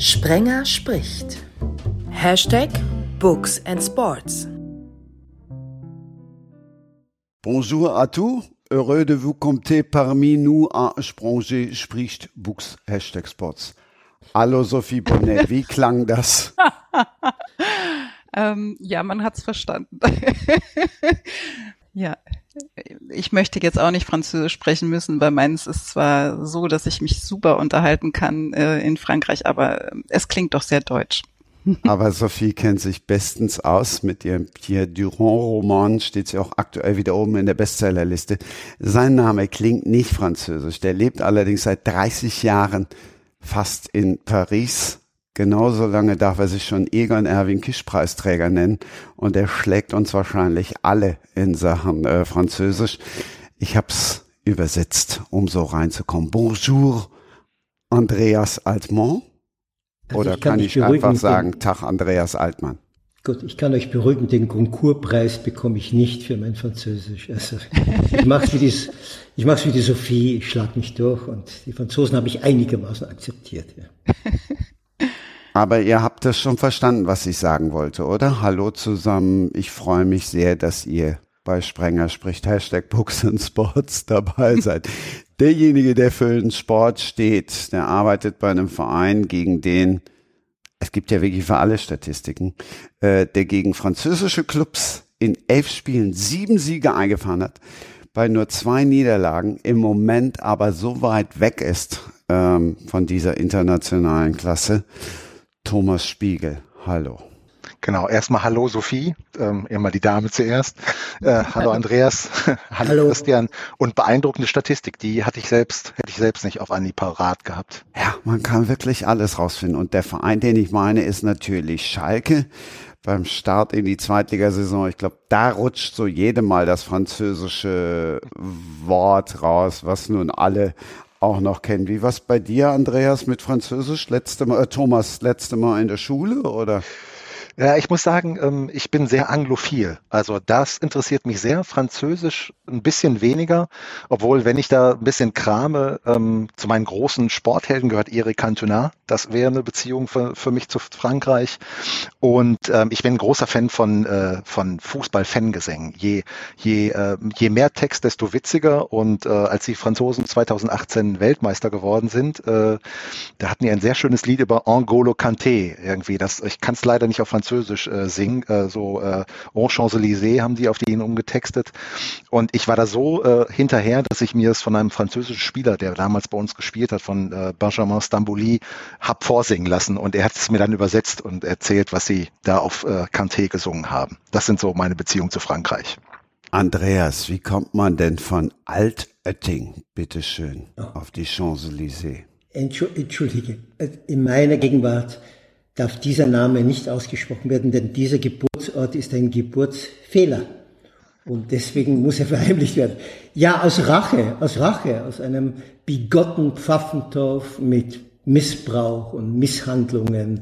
Sprenger spricht. Hashtag Books and Sports. Bonjour à tous. Heureux de vous compter parmi nous à Spranger spricht Books Hashtag Sports. Hallo Sophie Bonnet, wie klang das? ähm, ja, man hat's verstanden. ja, ich möchte jetzt auch nicht Französisch sprechen müssen, weil meins ist zwar so, dass ich mich super unterhalten kann äh, in Frankreich, aber es klingt doch sehr deutsch. Aber Sophie kennt sich bestens aus. Mit ihrem Pierre Durand-Roman steht sie auch aktuell wieder oben in der Bestsellerliste. Sein Name klingt nicht französisch. Der lebt allerdings seit 30 Jahren fast in Paris. Genauso lange darf er sich schon Egon Erwin Kisch Preisträger nennen und er schlägt uns wahrscheinlich alle in Sachen äh, Französisch. Ich hab's übersetzt, um so reinzukommen. Bonjour, Andreas Altmann. Also Oder ich kann, kann ich einfach sagen, den, Tag Andreas Altmann? Gut, ich kann euch beruhigen, den Goncourt-Preis bekomme ich nicht für mein Französisch. Also ich mache wie die, ich mach's wie die Sophie, ich schlag mich durch und die Franzosen habe ich einigermaßen akzeptiert. Ja. Aber ihr habt das schon verstanden, was ich sagen wollte, oder? Hallo zusammen, ich freue mich sehr, dass ihr bei Sprenger spricht Hashtag Books and Sports dabei seid. Derjenige, der für den Sport steht, der arbeitet bei einem Verein, gegen den, es gibt ja wirklich für alle Statistiken, äh, der gegen französische Clubs in elf Spielen sieben Siege eingefahren hat, bei nur zwei Niederlagen, im Moment aber so weit weg ist ähm, von dieser internationalen Klasse. Thomas Spiegel, hallo. Genau, erstmal Hallo Sophie, ähm, immer die Dame zuerst. Äh, hallo Andreas, hallo, hallo, Christian und beeindruckende Statistik, die hatte ich selbst, hätte ich selbst nicht auf Anni parat gehabt. Ja, man kann wirklich alles rausfinden und der Verein, den ich meine, ist natürlich Schalke. Beim Start in die Zweitligasaison, ich glaube, da rutscht so jedem Mal das französische Wort raus, was nun alle auch noch kennen. Wie was bei dir, Andreas, mit Französisch letzte Mal, äh, Thomas, letzte Mal in der Schule oder? Ja, ich muss sagen, ähm, ich bin sehr anglophil. Also das interessiert mich sehr. Französisch ein bisschen weniger, obwohl, wenn ich da ein bisschen krame, ähm, zu meinen großen Sporthelden gehört Eric Cantona. Das wäre eine Beziehung für, für mich zu Frankreich. Und ähm, ich bin ein großer Fan von, äh, von Fußball-Fangesängen. Je, je, je mehr Text, desto witziger. Und äh, als die Franzosen 2018 Weltmeister geworden sind, äh, da hatten die ein sehr schönes Lied über Angolo Kanté irgendwie. Das, ich kann es leider nicht auf Französisch Französisch äh, singen, äh, so äh, En Champs-Élysées haben die auf den umgetextet. Und ich war da so äh, hinterher, dass ich mir es von einem französischen Spieler, der damals bei uns gespielt hat, von äh, Benjamin Stambouli, hab vorsingen lassen. Und er hat es mir dann übersetzt und erzählt, was sie da auf äh, Canté gesungen haben. Das sind so meine Beziehungen zu Frankreich. Andreas, wie kommt man denn von Altötting, bitteschön, auf die Champs-Élysées? Entschuldige, in meiner Gegenwart darf dieser Name nicht ausgesprochen werden, denn dieser Geburtsort ist ein Geburtsfehler. Und deswegen muss er verheimlicht werden. Ja, aus Rache, aus Rache, aus einem bigotten Pfaffentorf mit Missbrauch und Misshandlungen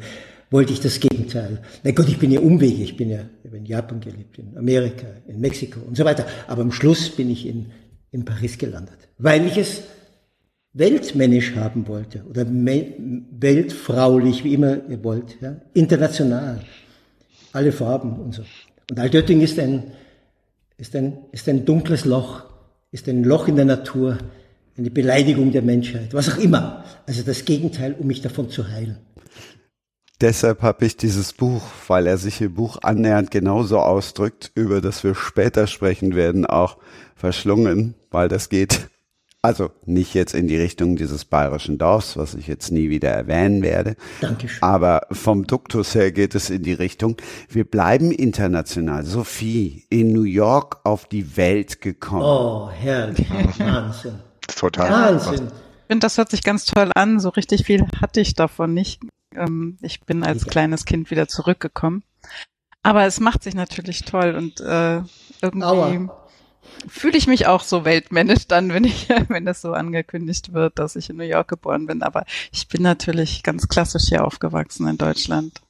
wollte ich das Gegenteil. Na Gott, ich bin ja Umwege, ich bin ja in Japan gelebt, in Amerika, in Mexiko und so weiter. Aber am Schluss bin ich in, in Paris gelandet, weil ich es weltmännisch haben wollte oder weltfraulich, wie immer ihr wollt, ja? international, alle Farben und so. Und Altötting ist ein, ist, ein, ist ein dunkles Loch, ist ein Loch in der Natur, eine Beleidigung der Menschheit, was auch immer. Also das Gegenteil, um mich davon zu heilen. Deshalb habe ich dieses Buch, weil er sich im Buch annähernd genauso ausdrückt, über das wir später sprechen werden, auch verschlungen, weil das geht also nicht jetzt in die Richtung dieses bayerischen Dorfs, was ich jetzt nie wieder erwähnen werde. Dankeschön. Aber vom Duktus her geht es in die Richtung, wir bleiben international. Sophie, in New York auf die Welt gekommen. Oh, herrlich. Wahnsinn. Total. Wahnsinn. Ich finde, das hört sich ganz toll an. So richtig viel hatte ich davon nicht. Ähm, ich bin als kleines Kind wieder zurückgekommen. Aber es macht sich natürlich toll und äh, irgendwie. Aua fühle ich mich auch so weltmännisch dann, wenn ich, wenn das so angekündigt wird, dass ich in New York geboren bin. Aber ich bin natürlich ganz klassisch hier aufgewachsen in Deutschland.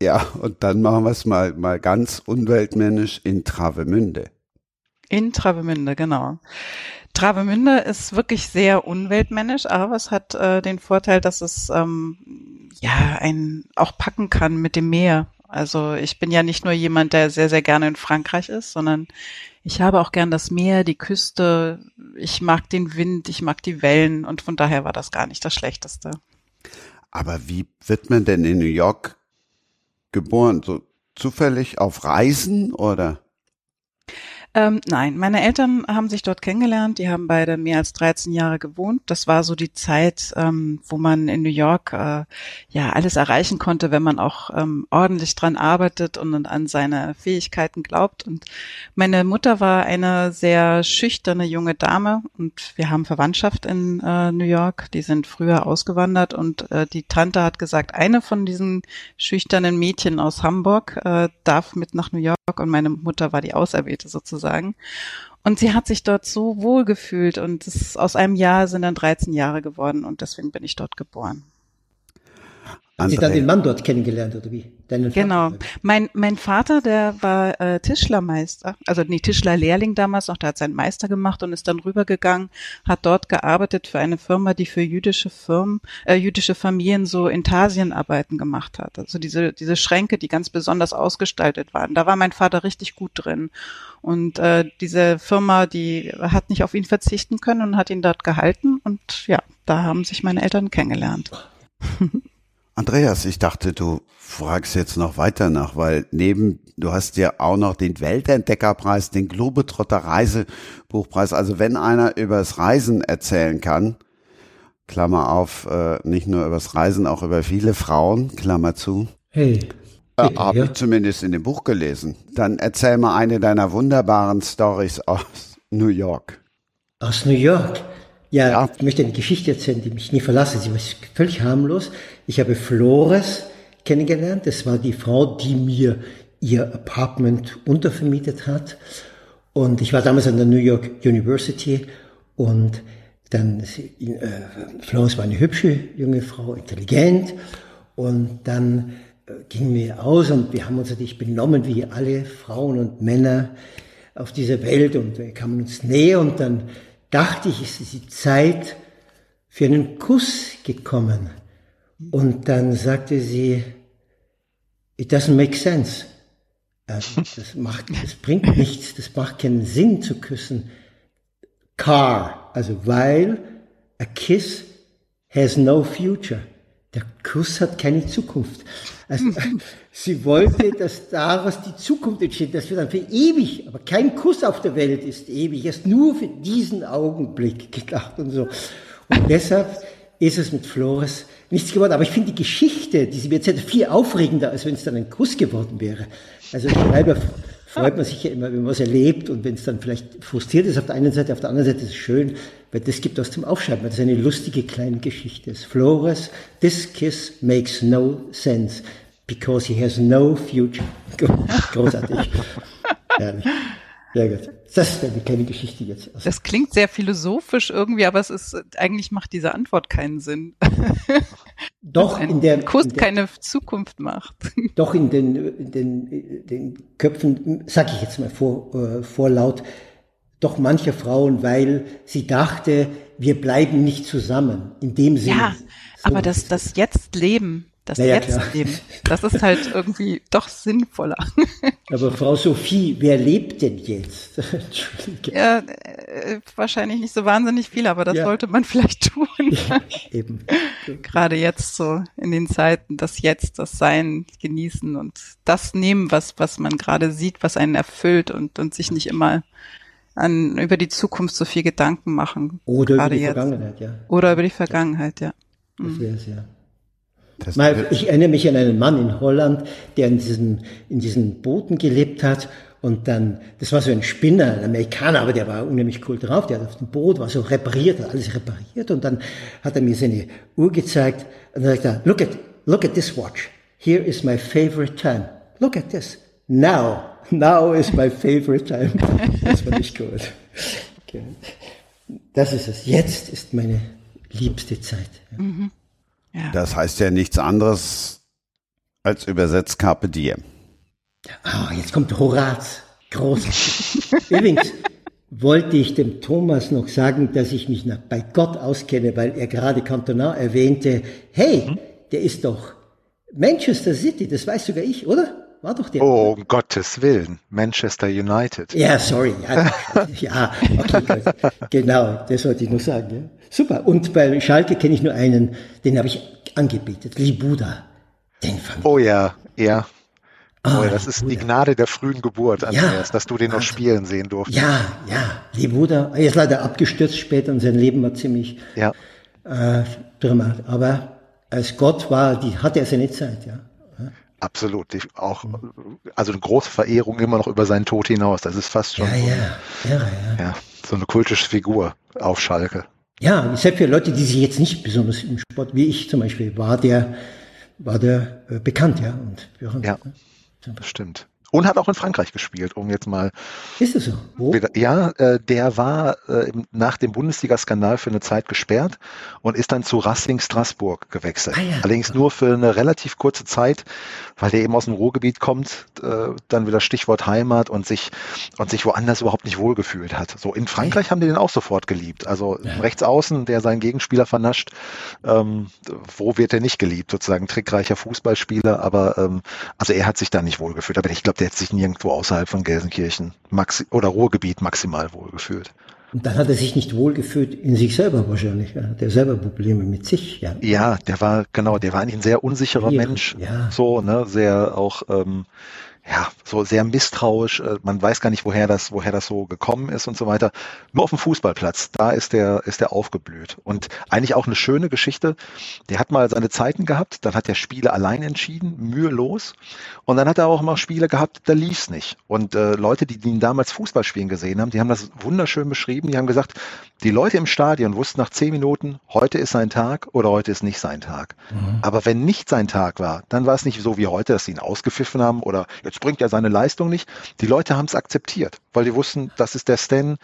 Ja, und dann machen wir es mal, mal ganz unweltmännisch in Travemünde. In Travemünde, genau. Travemünde ist wirklich sehr unweltmännisch, aber es hat äh, den Vorteil, dass es ähm, ja ein auch packen kann mit dem Meer. Also ich bin ja nicht nur jemand, der sehr, sehr gerne in Frankreich ist, sondern ich habe auch gern das Meer, die Küste. Ich mag den Wind, ich mag die Wellen und von daher war das gar nicht das Schlechteste. Aber wie wird man denn in New York geboren? So zufällig auf Reisen oder? Ähm, nein, meine Eltern haben sich dort kennengelernt. Die haben beide mehr als 13 Jahre gewohnt. Das war so die Zeit, ähm, wo man in New York äh, ja alles erreichen konnte, wenn man auch ähm, ordentlich dran arbeitet und an seine Fähigkeiten glaubt. Und meine Mutter war eine sehr schüchterne junge Dame und wir haben Verwandtschaft in äh, New York. Die sind früher ausgewandert und äh, die Tante hat gesagt, eine von diesen schüchternen Mädchen aus Hamburg äh, darf mit nach New York und meine Mutter war die Auserwählte sozusagen sozusagen. Und sie hat sich dort so wohl gefühlt und es, aus einem Jahr sind dann 13 Jahre geworden und deswegen bin ich dort geboren. Hat sie dann den Mann dort kennengelernt oder wie? Deinen genau. Mein, mein Vater, der war äh, Tischlermeister, also nee, Tischlerlehrling damals noch, der hat seinen Meister gemacht und ist dann rübergegangen, hat dort gearbeitet für eine Firma, die für jüdische Firmen, äh, jüdische Familien so Intarsienarbeiten gemacht hat. Also diese, diese Schränke, die ganz besonders ausgestaltet waren. Da war mein Vater richtig gut drin. Und äh, diese Firma, die hat nicht auf ihn verzichten können und hat ihn dort gehalten. Und ja, da haben sich meine Eltern kennengelernt. Andreas, ich dachte, du fragst jetzt noch weiter nach, weil neben, du hast ja auch noch den Weltentdeckerpreis, den Globetrotter Reisebuchpreis. Also wenn einer übers Reisen erzählen kann, Klammer auf, äh, nicht nur übers Reisen, auch über viele Frauen, Klammer zu. Hey. Äh, Habe ich zumindest in dem Buch gelesen. Dann erzähl mal eine deiner wunderbaren Stories aus New York. Aus New York? Ja, ja, ich möchte eine Geschichte erzählen, die mich nie verlassen. Sie war völlig harmlos. Ich habe Flores kennengelernt. Das war die Frau, die mir ihr Apartment untervermietet hat. Und ich war damals an der New York University und dann, äh, Flores war eine hübsche junge Frau, intelligent. Und dann äh, gingen wir aus und wir haben uns natürlich benommen wie alle Frauen und Männer auf dieser Welt und wir kamen uns näher und dann dachte ich, ist die Zeit für einen Kuss gekommen. Und dann sagte sie, it doesn't make sense. Äh, das, macht, das bringt nichts, das macht keinen Sinn zu küssen. Car, also weil a kiss has no future. Der Kuss hat keine Zukunft. Also, sie wollte, dass daraus die Zukunft entsteht, dass wir dann für ewig, aber kein Kuss auf der Welt ist ewig, erst nur für diesen Augenblick gedacht und so. Und deshalb ist es mit Flores nichts geworden. Aber ich finde die Geschichte, die sie mir erzählt, viel aufregender, als wenn es dann ein Kuss geworden wäre. Also selber freut man sich ja immer, wenn man was erlebt und wenn es dann vielleicht frustriert ist auf der einen Seite, auf der anderen Seite ist es schön, weil das gibt was zum Aufschreiben. Das ist eine lustige kleine Geschichte. Flores, this kiss makes no sense because he has no future. Großartig. Herrlich. Sehr gut. Das ist eine kleine Geschichte jetzt. Also das klingt sehr philosophisch irgendwie, aber es ist, eigentlich macht diese Antwort keinen Sinn. Doch, in der. Kuss keine Zukunft macht. Doch, in den, in den, den Köpfen, sag ich jetzt mal vor, äh, vorlaut, doch mancher Frauen, weil sie dachte, wir bleiben nicht zusammen. In dem Sinne. Ja, so aber das, das Jetzt-Leben, das naja, Jetzt-Leben, das ist halt irgendwie doch sinnvoller. Aber Frau Sophie, wer lebt denn jetzt? ja, äh, wahrscheinlich nicht so wahnsinnig viel, aber das ja. sollte man vielleicht tun. Ja, eben. Gerade jetzt so in den Zeiten, das Jetzt, das Sein genießen und das nehmen, was, was man gerade sieht, was einen erfüllt und, und sich nicht immer an, über die Zukunft so viel Gedanken machen. Oder über die jetzt. Vergangenheit, ja. Oder über die Vergangenheit, ja. Das mhm. wäre es, ja. Mal, ich erinnere mich an einen Mann in Holland, der in diesen, in diesen Booten gelebt hat und dann, das war so ein Spinner, ein Amerikaner, aber der war unheimlich cool drauf, der hat auf dem Boot, war so repariert, hat alles repariert und dann hat er mir seine Uhr gezeigt und dann sagt er, look at, look at this watch. Here is my favorite time. Look at this. Now. Now is my favorite time. Das war nicht gut. Okay. Das ist es. Jetzt ist meine liebste Zeit. Mhm. Ja. Das heißt ja nichts anderes als übersetzt Carpe Diem. Ah, jetzt kommt Horaz. Großartig. Übrigens wollte ich dem Thomas noch sagen, dass ich mich bei Gott auskenne, weil er gerade Cantona erwähnte. Hey, der ist doch Manchester City, das weiß sogar ich, oder? War doch der. Oh, um Gottes Willen. Manchester United. Ja, sorry. Ja, ja okay, genau, das wollte ich nur sagen. Super. Und bei Schalke kenne ich nur einen, den habe ich angebetet, Libuda. Den fand oh ja, ja. Oh, oh das ist die Gnade der frühen Geburt, Andreas, ja, dass du den noch spielen sehen durftest. Ja, ja, Libuda. Er ist leider abgestürzt später und sein Leben war ziemlich ja. äh, dramatisch. Aber als Gott war, die hatte er seine Zeit, ja. Absolut. Auch, also eine große Verehrung immer noch über seinen Tod hinaus. Das ist fast schon ja, so, ja. Ja, ja. ja, so eine kultische Figur auf Schalke. Ja, selbst für Leute, die sich jetzt nicht besonders im Sport, wie ich zum Beispiel, war der, war der äh, bekannt, ja. Und ja, ja, das stimmt und hat auch in Frankreich gespielt, um jetzt mal. Ist es so? Wo? Ja, äh, der war äh, nach dem Bundesliga-Skandal für eine Zeit gesperrt und ist dann zu Racing Straßburg gewechselt. Ah, ja. Allerdings nur für eine relativ kurze Zeit, weil der eben aus dem Ruhrgebiet kommt, äh, dann wieder Stichwort Heimat und sich und sich woanders überhaupt nicht wohlgefühlt hat. So in Frankreich haben die den auch sofort geliebt. Also ja. rechts außen, der seinen Gegenspieler vernascht, ähm, wo wird er nicht geliebt? Sozusagen trickreicher Fußballspieler, aber ähm, also er hat sich da nicht wohlgefühlt. Aber ich glaube, der hat sich nirgendwo außerhalb von Gelsenkirchen maxi oder Ruhrgebiet maximal wohlgefühlt. Und dann hat er sich nicht wohlgefühlt in sich selber wahrscheinlich. Ja. Der selber Probleme mit sich. Ja, ja der war, genau, der war eigentlich ein sehr unsicherer Mensch. Ja. So, ne, sehr auch, ähm, ja, so sehr misstrauisch. Äh, man weiß gar nicht, woher das, woher das so gekommen ist und so weiter. Nur auf dem Fußballplatz, da ist der, ist der aufgeblüht. Und eigentlich auch eine schöne Geschichte. Der hat mal seine Zeiten gehabt, dann hat er Spiele allein entschieden, mühelos. Und dann hat er auch mal Spiele gehabt, da lief's nicht. Und äh, Leute, die, die ihn damals Fußball spielen gesehen haben, die haben das wunderschön beschrieben. Die haben gesagt, die Leute im Stadion wussten nach zehn Minuten, heute ist sein Tag oder heute ist nicht sein Tag. Mhm. Aber wenn nicht sein Tag war, dann war es nicht so wie heute, dass sie ihn ausgepfiffen haben oder jetzt bringt er seine Leistung nicht. Die Leute haben es akzeptiert, weil die wussten, das ist der Stan.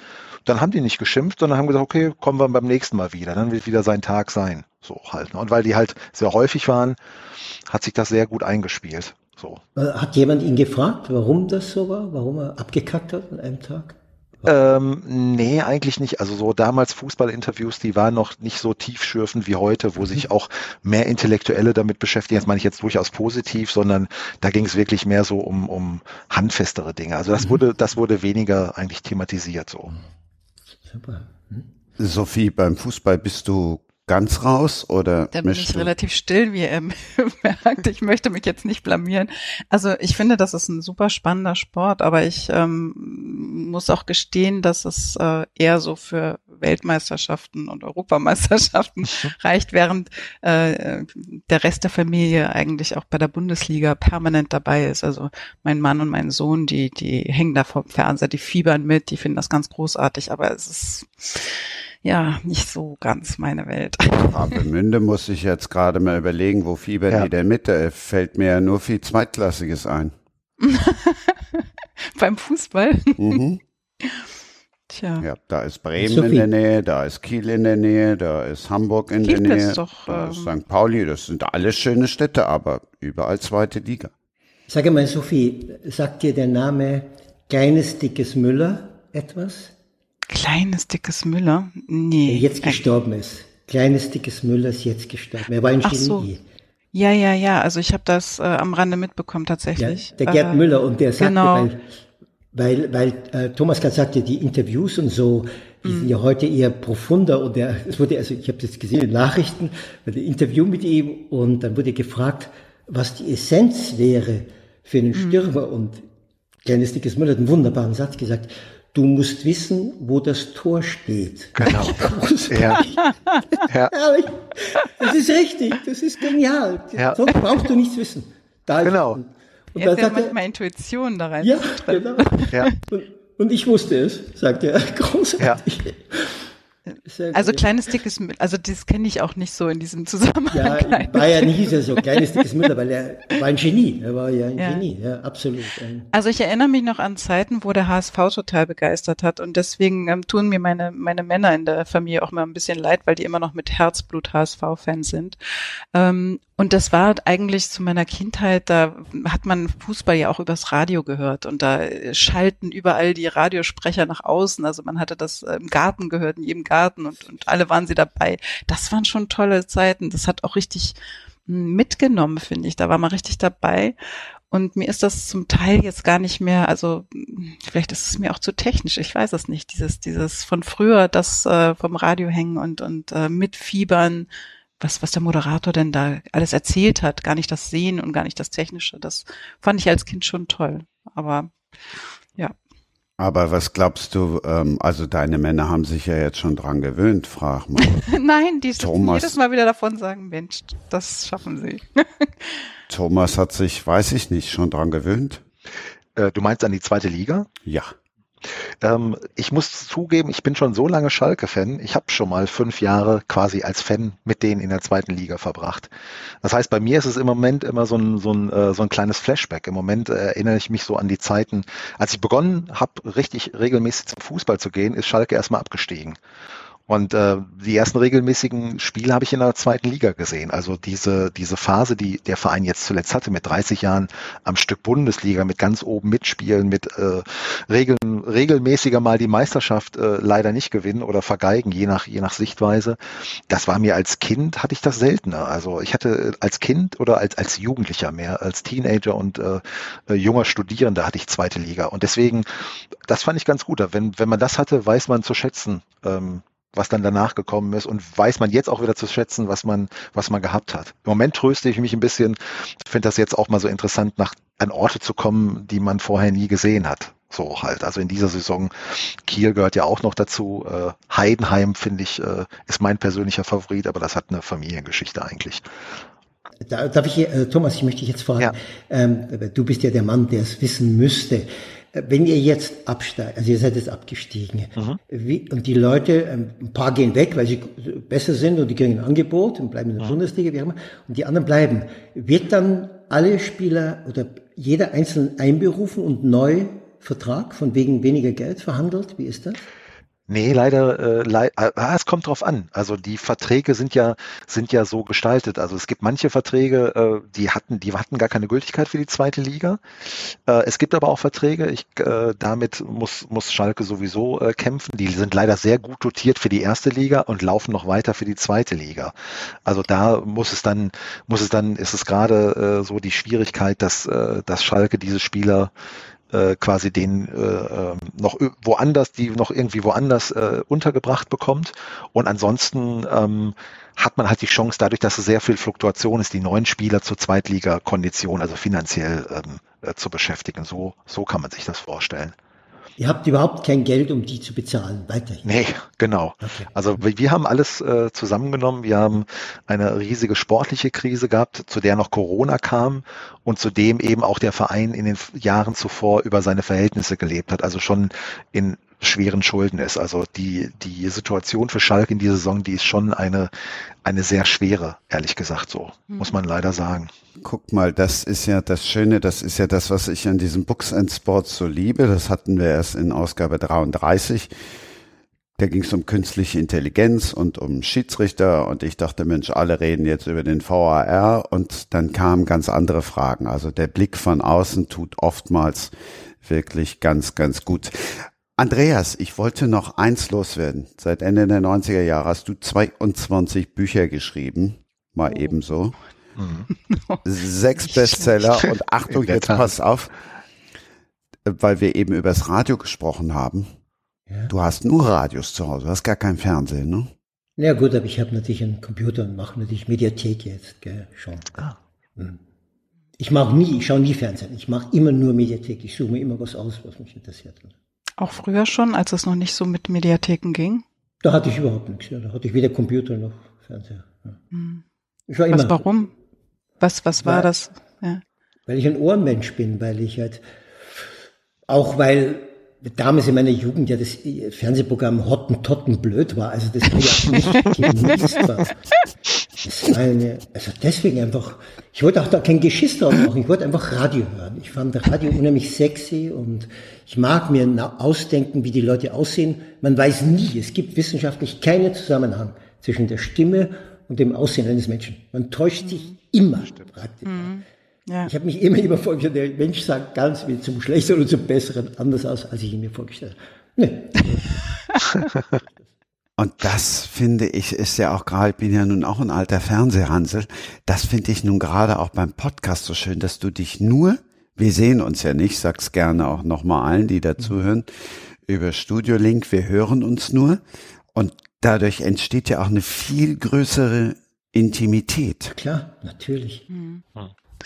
Dann haben die nicht geschimpft, sondern haben gesagt, okay, kommen wir beim nächsten Mal wieder. Dann wird wieder sein Tag sein. So halt. Ne? Und weil die halt sehr häufig waren, hat sich das sehr gut eingespielt. So. Hat jemand ihn gefragt, warum das so war? Warum er abgekackt hat an einem Tag? Ähm, nee, eigentlich nicht. Also so damals Fußballinterviews, die waren noch nicht so tiefschürfend wie heute, wo sich mhm. auch mehr Intellektuelle damit beschäftigen. Das meine ich jetzt durchaus positiv, sondern da ging es wirklich mehr so um, um handfestere Dinge. Also das mhm. wurde, das wurde weniger eigentlich thematisiert so. Super. Hm? Sophie, beim Fußball bist du ganz raus oder? Da bin ich relativ still, wie er merkt. Ich möchte mich jetzt nicht blamieren. Also ich finde, das ist ein super spannender Sport, aber ich ähm, muss auch gestehen, dass es äh, eher so für Weltmeisterschaften und Europameisterschaften reicht, während äh, der Rest der Familie eigentlich auch bei der Bundesliga permanent dabei ist. Also mein Mann und mein Sohn, die, die hängen da vom Fernseher, die fiebern mit, die finden das ganz großartig, aber es ist ja nicht so ganz meine Welt. Münde muss ich jetzt gerade mal überlegen, wo fiebern ja. die denn mit? Da fällt mir ja nur viel Zweitklassiges ein. Beim Fußball? Mhm. Tja. Ja, da ist Bremen so in der Nähe, da ist Kiel in der Nähe, da ist Hamburg in Kiel der Nähe, ist doch, da ist ähm, St. Pauli, das sind alles schöne Städte, aber überall zweite Liga. Sage mal, Sophie, sagt dir der Name Kleines Dickes Müller etwas? Kleines Dickes Müller? Nee. Der jetzt gestorben ist. Kleines Dickes Müller ist jetzt gestorben. Er war ein Ach. So. Ja, ja, ja. Also ich habe das äh, am Rande mitbekommen tatsächlich. Ja, der Gerd äh, Müller und der sagte, genau. weil, weil, weil äh, Thomas gerade sagte, die Interviews und so, die mm. sind ja heute eher profunder und er, es wurde, also ich habe das gesehen in Nachrichten, ein Interview mit ihm und dann wurde gefragt, was die Essenz wäre für einen mm. Stürmer und Kleines Dickes Müller hat einen wunderbaren Satz gesagt. Du musst wissen, wo das Tor steht. Genau. ja. ja. Das ist richtig, das ist genial. Ja. Sonst brauchst du nichts wissen. Da genau. Und, und Jetzt dann manchmal Intuition da rein. Ja, genau. Ja. Und, und, ich wusste es, sagt er. Großartig. Ja. Also kleines dickes Müll, also das kenne ich auch nicht so in diesem Zusammenhang. Ja, in Bayern hieß er so, kleines dickes Müll, weil er war ein Genie, er war ja ein ja. Genie, ja, absolut. Also ich erinnere mich noch an Zeiten, wo der HSV total begeistert hat und deswegen ähm, tun mir meine, meine Männer in der Familie auch mal ein bisschen leid, weil die immer noch mit Herzblut HSV-Fans sind. Ähm, und das war eigentlich zu meiner Kindheit, da hat man Fußball ja auch übers Radio gehört und da schalten überall die Radiosprecher nach außen. Also man hatte das im Garten gehört, in jedem Garten und, und alle waren sie dabei. Das waren schon tolle Zeiten. Das hat auch richtig mitgenommen, finde ich. Da war man richtig dabei. Und mir ist das zum Teil jetzt gar nicht mehr, also vielleicht ist es mir auch zu technisch, ich weiß es nicht. Dieses, dieses von früher, das äh, vom Radio hängen und, und äh, mitfiebern, was, was der Moderator denn da alles erzählt hat, gar nicht das Sehen und gar nicht das Technische. Das fand ich als Kind schon toll. Aber ja. Aber was glaubst du, ähm, also deine Männer haben sich ja jetzt schon dran gewöhnt, frag mal. Nein, die Thomas, jedes Mal wieder davon sagen, Mensch, das schaffen sie. Thomas hat sich, weiß ich nicht, schon dran gewöhnt. Äh, du meinst an die zweite Liga? Ja. Ähm, ich muss zugeben, ich bin schon so lange Schalke-Fan. Ich habe schon mal fünf Jahre quasi als Fan mit denen in der zweiten Liga verbracht. Das heißt, bei mir ist es im Moment immer so ein, so ein, äh, so ein kleines Flashback. Im Moment äh, erinnere ich mich so an die Zeiten, als ich begonnen habe, richtig regelmäßig zum Fußball zu gehen, ist Schalke erstmal abgestiegen. Und äh, die ersten regelmäßigen Spiele habe ich in der zweiten Liga gesehen. Also diese, diese Phase, die der Verein jetzt zuletzt hatte, mit 30 Jahren am Stück Bundesliga, mit ganz oben mitspielen, mit äh, regeln, regelmäßiger mal die Meisterschaft äh, leider nicht gewinnen oder vergeigen, je nach, je nach Sichtweise. Das war mir als Kind, hatte ich das seltener. Also ich hatte als Kind oder als, als Jugendlicher mehr, als Teenager und äh, äh junger Studierender hatte ich zweite Liga. Und deswegen, das fand ich ganz gut. Wenn, wenn man das hatte, weiß man zu schätzen, ähm, was dann danach gekommen ist und weiß man jetzt auch wieder zu schätzen, was man, was man gehabt hat. Im Moment tröste ich mich ein bisschen, finde das jetzt auch mal so interessant, nach an Orte zu kommen, die man vorher nie gesehen hat. So halt. Also in dieser Saison, Kiel gehört ja auch noch dazu. Äh, Heidenheim, finde ich, äh, ist mein persönlicher Favorit, aber das hat eine Familiengeschichte eigentlich. Da, darf ich, äh, Thomas, ich möchte dich jetzt fragen, ja. ähm, du bist ja der Mann, der es wissen müsste. Wenn ihr jetzt absteigt, also ihr seid jetzt abgestiegen, mhm. wie, und die Leute, ähm, ein paar gehen weg, weil sie besser sind und die kriegen ein Angebot und bleiben in der mhm. Bundesliga, wie auch immer, und die anderen bleiben, wird dann alle Spieler oder jeder einzeln einberufen und neu Vertrag von wegen weniger Geld verhandelt? Wie ist das? Nee, leider, äh, le ah, es kommt drauf an. Also die Verträge sind ja, sind ja so gestaltet. Also es gibt manche Verträge, äh, die hatten, die hatten gar keine Gültigkeit für die zweite Liga. Äh, es gibt aber auch Verträge, ich, äh, damit muss, muss Schalke sowieso äh, kämpfen. Die sind leider sehr gut dotiert für die erste Liga und laufen noch weiter für die zweite Liga. Also da muss es dann, muss es dann, ist es gerade äh, so die Schwierigkeit, dass, äh, dass Schalke diese Spieler äh, quasi den äh, ähm, noch woanders, die noch irgendwie woanders äh, untergebracht bekommt. Und ansonsten ähm, hat man halt die Chance, dadurch, dass es sehr viel Fluktuation ist, die neuen Spieler zur Zweitliga-Kondition, also finanziell ähm, äh, zu beschäftigen. So, so kann man sich das vorstellen. Ihr habt überhaupt kein Geld, um die zu bezahlen, weiterhin. Nee, genau. Okay. Also wir haben alles äh, zusammengenommen. Wir haben eine riesige sportliche Krise gehabt, zu der noch Corona kam und zu dem eben auch der Verein in den Jahren zuvor über seine Verhältnisse gelebt hat. Also schon in schweren Schulden ist. Also die, die Situation für Schalke in dieser Saison, die ist schon eine, eine sehr schwere, ehrlich gesagt, so, mhm. muss man leider sagen. Guck mal, das ist ja das Schöne, das ist ja das, was ich an diesem Books and Sports so liebe. Das hatten wir erst in Ausgabe 33. Da ging es um künstliche Intelligenz und um Schiedsrichter und ich dachte, Mensch, alle reden jetzt über den VAR und dann kamen ganz andere Fragen. Also der Blick von außen tut oftmals wirklich ganz, ganz gut. Andreas, ich wollte noch eins loswerden. Seit Ende der 90er Jahre hast du 22 Bücher geschrieben. Mal oh. ebenso. Mhm. Sechs Bestseller und Achtung, jetzt pass auf, weil wir eben übers Radio gesprochen haben. Ja. Du hast nur Radios zu Hause, du hast gar kein Fernsehen, ne? Ja gut, aber ich habe natürlich einen Computer und mache natürlich Mediathek jetzt, gell, schon. Ah. Mhm. Ich mache nie, ich schaue nie Fernsehen. Ich mache immer nur Mediathek. Ich suche mir immer was aus, was mich interessiert. Auch früher schon, als es noch nicht so mit Mediatheken ging? Da hatte ich überhaupt nichts. Ja. Da hatte ich weder Computer noch Fernseher. Ja. Hm. Ich war immer, was, warum? Was, was war weil, das? Ja. Weil ich ein Ohrenmensch bin, weil ich halt, auch weil damals in meiner Jugend ja das Fernsehprogramm Hottentotten blöd war, also das war ja nicht genießbar. Eine, also deswegen einfach, ich wollte auch da kein Geschiss drauf machen, ich wollte einfach Radio hören. Ich fand Radio unheimlich sexy und ich mag mir ausdenken, wie die Leute aussehen. Man weiß nie, es gibt wissenschaftlich keinen Zusammenhang zwischen der Stimme und dem Aussehen eines Menschen. Man täuscht sich immer praktisch. Mhm. Ja. Ich habe mich immer immer vorgestellt, der Mensch sah ganz wie zum Schlechteren oder zum Besseren anders aus, als ich ihn mir vorgestellt habe. Nee. Und das finde ich ist ja auch gerade, ich bin ja nun auch ein alter Fernsehhansel, das finde ich nun gerade auch beim Podcast so schön, dass du dich nur, wir sehen uns ja nicht, sag's gerne auch nochmal allen, die dazuhören, über Studio Link, wir hören uns nur und dadurch entsteht ja auch eine viel größere Intimität. Klar, natürlich. Mhm.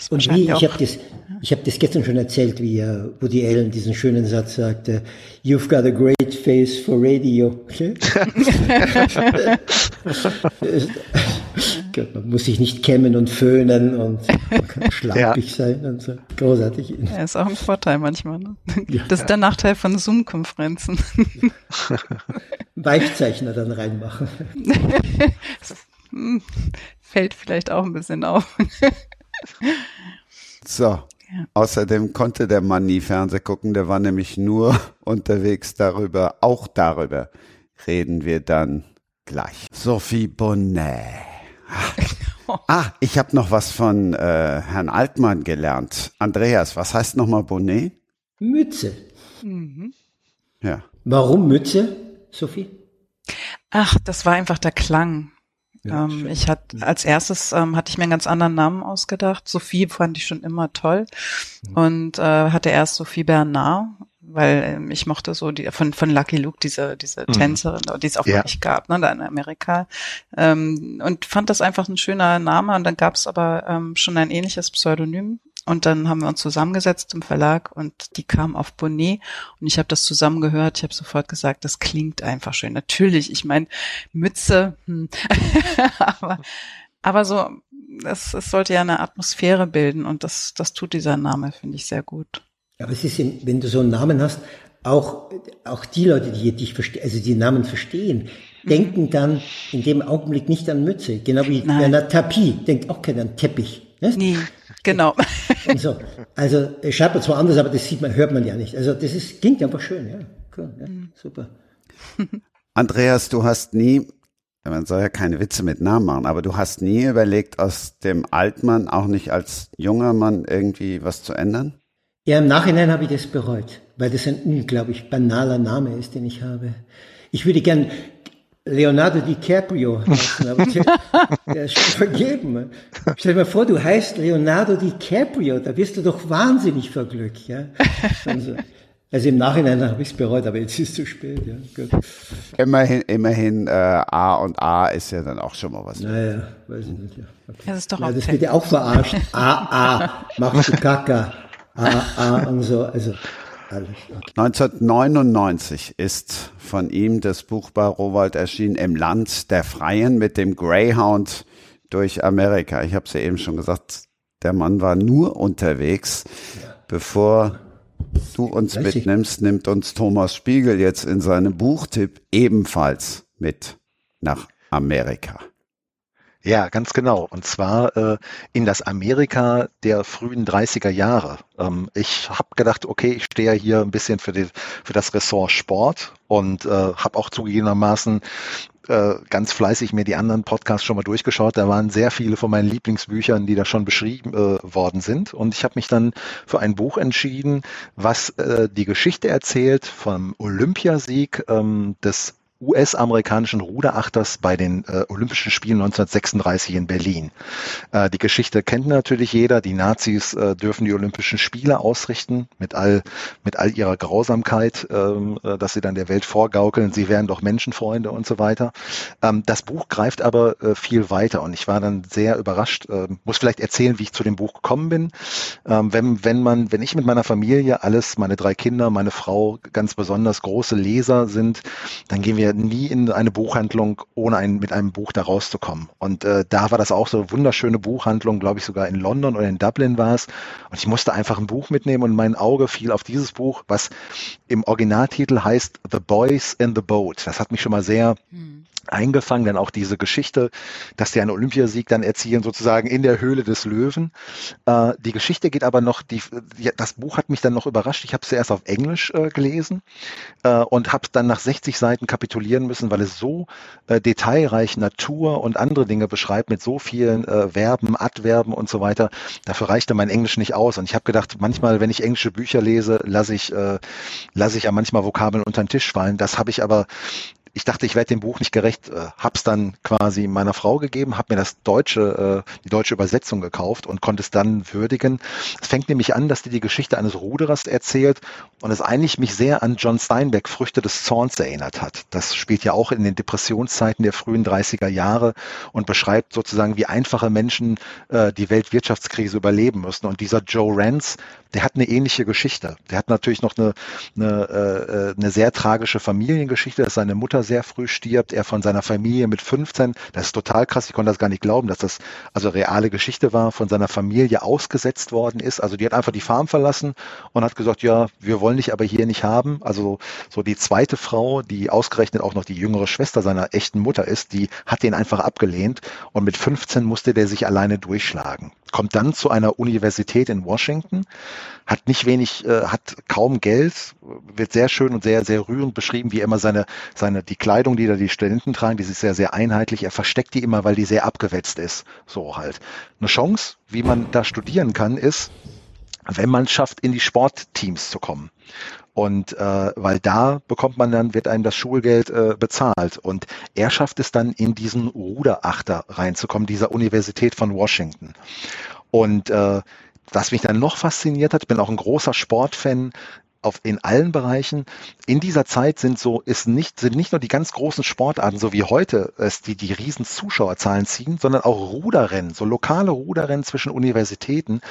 Und wie, ich habe das, ich habe das gestern schon erzählt, wie uh, Woody Allen diesen schönen Satz sagte, You've got a great face for radio. man muss sich nicht kämmen und föhnen und schlampig ja. sein und so. Großartig. Ja, ist auch ein Vorteil manchmal. Ne? Das ist der Nachteil von Zoom-Konferenzen. Weichzeichner dann reinmachen. Fällt vielleicht auch ein bisschen auf. So. Ja. Außerdem konnte der Mann nie Fernseh gucken, der war nämlich nur unterwegs darüber, auch darüber reden wir dann gleich. Sophie Bonnet. Ah, ich habe noch was von äh, Herrn Altmann gelernt. Andreas, was heißt nochmal Bonnet? Mütze. Mhm. Ja. Warum Mütze, Sophie? Ach, das war einfach der Klang. Ja, ähm, ich hatte als erstes ähm, hatte ich mir einen ganz anderen Namen ausgedacht. Sophie fand ich schon immer toll mhm. und äh, hatte erst Sophie Bernard, weil ähm, ich mochte so die von von Lucky Luke diese diese mhm. Tänzerin, die es auch ja. wirklich gab, ne, da in Amerika ähm, und fand das einfach ein schöner Name und dann gab es aber ähm, schon ein ähnliches Pseudonym und dann haben wir uns zusammengesetzt im Verlag und die kam auf Bonnet und ich habe das zusammengehört. Ich habe sofort gesagt, das klingt einfach schön. Natürlich, ich meine, Mütze, hm. aber, aber so, es, es sollte ja eine Atmosphäre bilden und das, das tut dieser Name, finde ich sehr gut. Aber es ist, wenn du so einen Namen hast, auch, auch die Leute, die dich verstehen, also die Namen verstehen, mhm. denken dann in dem Augenblick nicht an Mütze. Genau wie Nein. Bernard Tapie denkt auch keiner an Teppich. Ne? Nie. Genau. Und so. Also schreibt man zwar anders, aber das sieht man, hört man ja nicht. Also das ist, klingt einfach schön, ja. Cool, ja. Super. Andreas, du hast nie, man soll ja keine Witze mit Namen machen, aber du hast nie überlegt, aus dem Altmann auch nicht als junger Mann irgendwie was zu ändern? Ja, im Nachhinein habe ich das bereut, weil das ein unglaublich banaler Name ist, den ich habe. Ich würde gern Leonardo DiCaprio heißen, aber der, der ist schon vergeben. Stell dir mal vor, du heißt Leonardo DiCaprio, da wirst du doch wahnsinnig vor Glück. Ja? Also, also im Nachhinein habe ich es bereut, aber jetzt ist es zu spät. Ja. Gut. Immerhin, immerhin äh, A und A ist ja dann auch schon mal was. Naja, weiß ich nicht. Ja. Okay. Das ist doch ja, das wird ja auch verarscht. A, A, machst du Kaka. A, A und so. Also 1999 ist von ihm das Buch bei Rowald erschienen Im Land der Freien mit dem Greyhound durch Amerika. Ich habe es ja eben schon gesagt, der Mann war nur unterwegs, ja. bevor du uns Weiß mitnimmst, nimmt uns Thomas Spiegel jetzt in seinem Buchtipp ebenfalls mit nach Amerika. Ja, ganz genau. Und zwar äh, in das Amerika der frühen 30er Jahre. Ähm, ich habe gedacht, okay, ich stehe ja hier ein bisschen für, die, für das Ressort Sport und äh, habe auch zugegebenermaßen äh, ganz fleißig mir die anderen Podcasts schon mal durchgeschaut. Da waren sehr viele von meinen Lieblingsbüchern, die da schon beschrieben äh, worden sind. Und ich habe mich dann für ein Buch entschieden, was äh, die Geschichte erzählt vom Olympiasieg ähm, des US-amerikanischen Ruderachters bei den äh, Olympischen Spielen 1936 in Berlin. Äh, die Geschichte kennt natürlich jeder. Die Nazis äh, dürfen die Olympischen Spiele ausrichten mit all, mit all ihrer Grausamkeit, ähm, äh, dass sie dann der Welt vorgaukeln, sie wären doch Menschenfreunde und so weiter. Ähm, das Buch greift aber äh, viel weiter und ich war dann sehr überrascht. Ähm, muss vielleicht erzählen, wie ich zu dem Buch gekommen bin. Ähm, wenn, wenn man, wenn ich mit meiner Familie alles, meine drei Kinder, meine Frau ganz besonders große Leser sind, dann gehen wir wir nie in eine Buchhandlung, ohne ein, mit einem Buch da rauszukommen. Und äh, da war das auch so wunderschöne Buchhandlung, glaube ich sogar in London oder in Dublin war es. Und ich musste einfach ein Buch mitnehmen und mein Auge fiel auf dieses Buch, was im Originaltitel heißt The Boys in the Boat. Das hat mich schon mal sehr hm eingefangen, denn auch diese Geschichte, dass die einen Olympiasieg dann erzielen, sozusagen in der Höhle des Löwen. Äh, die Geschichte geht aber noch, die, das Buch hat mich dann noch überrascht. Ich habe es zuerst auf Englisch äh, gelesen äh, und habe dann nach 60 Seiten kapitulieren müssen, weil es so äh, detailreich Natur und andere Dinge beschreibt mit so vielen äh, Verben, Adverben und so weiter. Dafür reichte mein Englisch nicht aus. Und ich habe gedacht, manchmal, wenn ich englische Bücher lese, lasse ich, äh, lasse ich ja manchmal Vokabeln unter den Tisch fallen. Das habe ich aber ich dachte, ich werde dem Buch nicht gerecht, äh, hab's dann quasi meiner Frau gegeben, habe mir das deutsche, äh, die deutsche Übersetzung gekauft und konnte es dann würdigen. Es fängt nämlich an, dass die die Geschichte eines Ruderers erzählt und es eigentlich mich sehr an John Steinbeck Früchte des Zorns erinnert hat. Das spielt ja auch in den Depressionszeiten der frühen 30er Jahre und beschreibt sozusagen, wie einfache Menschen äh, die Weltwirtschaftskrise überleben müssen. Und dieser Joe Rance, der hat eine ähnliche Geschichte. Der hat natürlich noch eine, eine, äh, eine sehr tragische Familiengeschichte, dass seine Mutter sehr früh stirbt, er von seiner Familie mit 15, das ist total krass, ich konnte das gar nicht glauben, dass das also reale Geschichte war, von seiner Familie ausgesetzt worden ist. Also die hat einfach die Farm verlassen und hat gesagt, ja, wir wollen dich aber hier nicht haben. Also so die zweite Frau, die ausgerechnet auch noch die jüngere Schwester seiner echten Mutter ist, die hat den einfach abgelehnt und mit 15 musste der sich alleine durchschlagen kommt dann zu einer Universität in Washington, hat nicht wenig, äh, hat kaum Geld, wird sehr schön und sehr, sehr rührend beschrieben, wie er immer seine, seine, die Kleidung, die da die Studenten tragen, die ist sehr, sehr einheitlich. Er versteckt die immer, weil die sehr abgewetzt ist. So halt. Eine Chance, wie man da studieren kann, ist, wenn man schafft, in die Sportteams zu kommen. Und äh, weil da bekommt man dann, wird einem das Schulgeld äh, bezahlt. Und er schafft es dann, in diesen Ruderachter reinzukommen, dieser Universität von Washington. Und äh, was mich dann noch fasziniert hat, ich bin auch ein großer Sportfan, auf, in allen Bereichen. In dieser Zeit sind so, ist nicht, sind nicht nur die ganz großen Sportarten, so wie heute es die, die riesen Zuschauerzahlen ziehen, sondern auch Ruderrennen, so lokale Ruderrennen zwischen Universitäten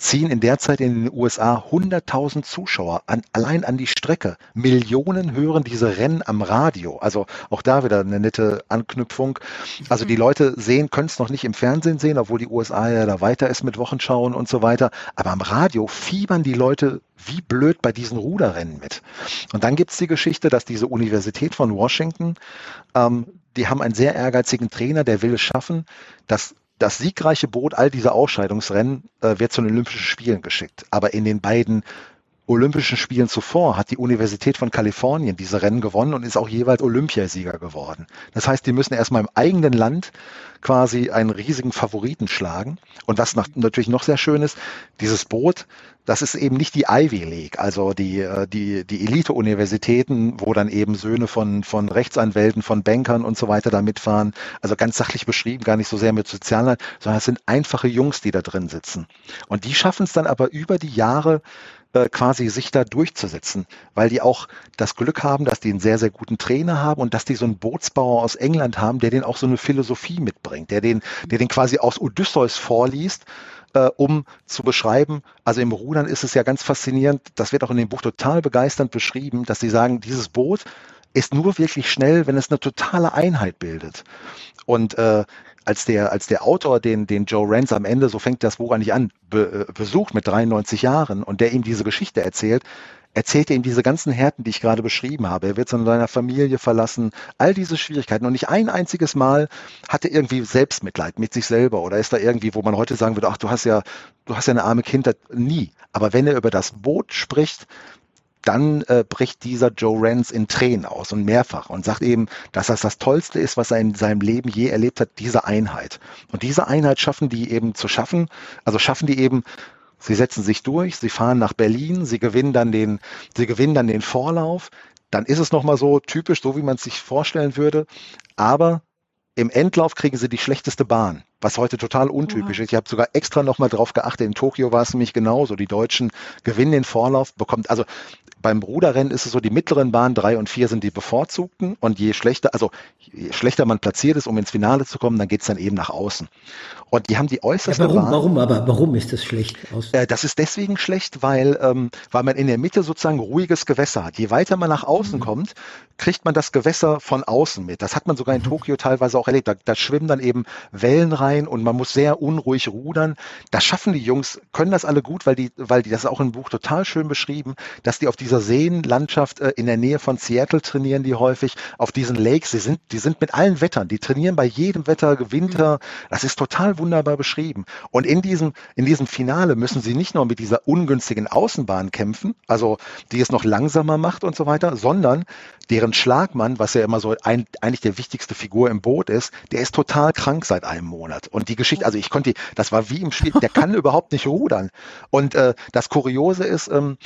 ziehen in der Zeit in den USA 100.000 Zuschauer an, allein an die Strecke. Millionen hören diese Rennen am Radio. Also auch da wieder eine nette Anknüpfung. Also die Leute sehen, können es noch nicht im Fernsehen sehen, obwohl die USA ja da weiter ist mit Wochenschauen und so weiter. Aber am Radio fiebern die Leute wie blöd bei diesen Ruderrennen mit. Und dann gibt es die Geschichte, dass diese Universität von Washington, ähm, die haben einen sehr ehrgeizigen Trainer, der will es schaffen, dass das siegreiche Boot all dieser Ausscheidungsrennen äh, wird zu den Olympischen Spielen geschickt. Aber in den beiden Olympischen Spielen zuvor hat die Universität von Kalifornien diese Rennen gewonnen und ist auch jeweils Olympiasieger geworden. Das heißt, die müssen erstmal im eigenen Land quasi einen riesigen Favoriten schlagen. Und was natürlich noch sehr schön ist, dieses Boot, das ist eben nicht die Ivy League, also die, äh, die, die Elite-Universitäten, wo dann eben Söhne von, von Rechtsanwälten, von Bankern und so weiter da mitfahren. Also ganz sachlich beschrieben, gar nicht so sehr mit Sozialheit, sondern es sind einfache Jungs, die da drin sitzen. Und die schaffen es dann aber über die Jahre, äh, quasi sich da durchzusetzen, weil die auch das Glück haben, dass die einen sehr, sehr guten Trainer haben und dass die so einen Bootsbauer aus England haben, der den auch so eine Philosophie mitbringt, der den, der den quasi aus Odysseus vorliest äh, um zu beschreiben, also im Rudern ist es ja ganz faszinierend, das wird auch in dem Buch total begeisternd beschrieben, dass sie sagen, dieses Boot ist nur wirklich schnell, wenn es eine totale Einheit bildet. Und äh, als der, als der Autor den, den Joe Rance am Ende, so fängt das Buch eigentlich an, be, äh, besucht mit 93 Jahren und der ihm diese Geschichte erzählt, erzählt er ihm diese ganzen Härten, die ich gerade beschrieben habe. Er wird von seiner Familie verlassen, all diese Schwierigkeiten. Und nicht ein einziges Mal hat er irgendwie Selbstmitleid mit sich selber oder ist da irgendwie, wo man heute sagen würde, ach, du hast ja, du hast ja eine arme Kindheit. Nie. Aber wenn er über das Boot spricht, dann äh, bricht dieser Joe Rance in Tränen aus und mehrfach und sagt eben, dass das das Tollste ist, was er in seinem Leben je erlebt hat, diese Einheit. Und diese Einheit schaffen die eben zu schaffen, also schaffen die eben, sie setzen sich durch, sie fahren nach Berlin, sie gewinnen dann den, sie gewinnen dann den Vorlauf, dann ist es nochmal so typisch, so wie man es sich vorstellen würde, aber im Endlauf kriegen sie die schlechteste Bahn was heute total untypisch ja. ist. Ich habe sogar extra nochmal drauf geachtet. In Tokio war es nämlich genauso. Die Deutschen gewinnen den Vorlauf, bekommt, also beim Ruderrennen ist es so, die mittleren Bahnen drei und vier sind die bevorzugten und je schlechter, also je schlechter man platziert ist, um ins Finale zu kommen, dann geht's dann eben nach außen. Und die haben die äußerste ja, warum, Bahn. Warum aber? Warum ist das schlecht? Äh, das ist deswegen schlecht, weil, ähm, weil man in der Mitte sozusagen ruhiges Gewässer hat. Je weiter man nach außen mhm. kommt, kriegt man das Gewässer von außen mit. Das hat man sogar in mhm. Tokio teilweise auch erlebt. Da, da schwimmen dann eben Wellen rein und man muss sehr unruhig rudern. Das schaffen die Jungs, können das alle gut, weil die, weil die, das ist auch im Buch total schön beschrieben, dass die auf dieser Seenlandschaft äh, in der Nähe von Seattle trainieren, die häufig auf diesen Lakes. Sie sind, die sind mit allen Wettern. Die trainieren bei jedem Wetter, Winter. Das ist total wunderbar beschrieben. Und in diesem, in diesem Finale müssen sie nicht nur mit dieser ungünstigen Außenbahn kämpfen, also die es noch langsamer macht und so weiter, sondern deren Schlagmann, was ja immer so ein, eigentlich der wichtigste Figur im Boot ist, der ist total krank seit einem Monat. Und die Geschichte, also ich konnte, das war wie im Spiel, der kann überhaupt nicht rudern. Und äh, das Kuriose ist, ähm,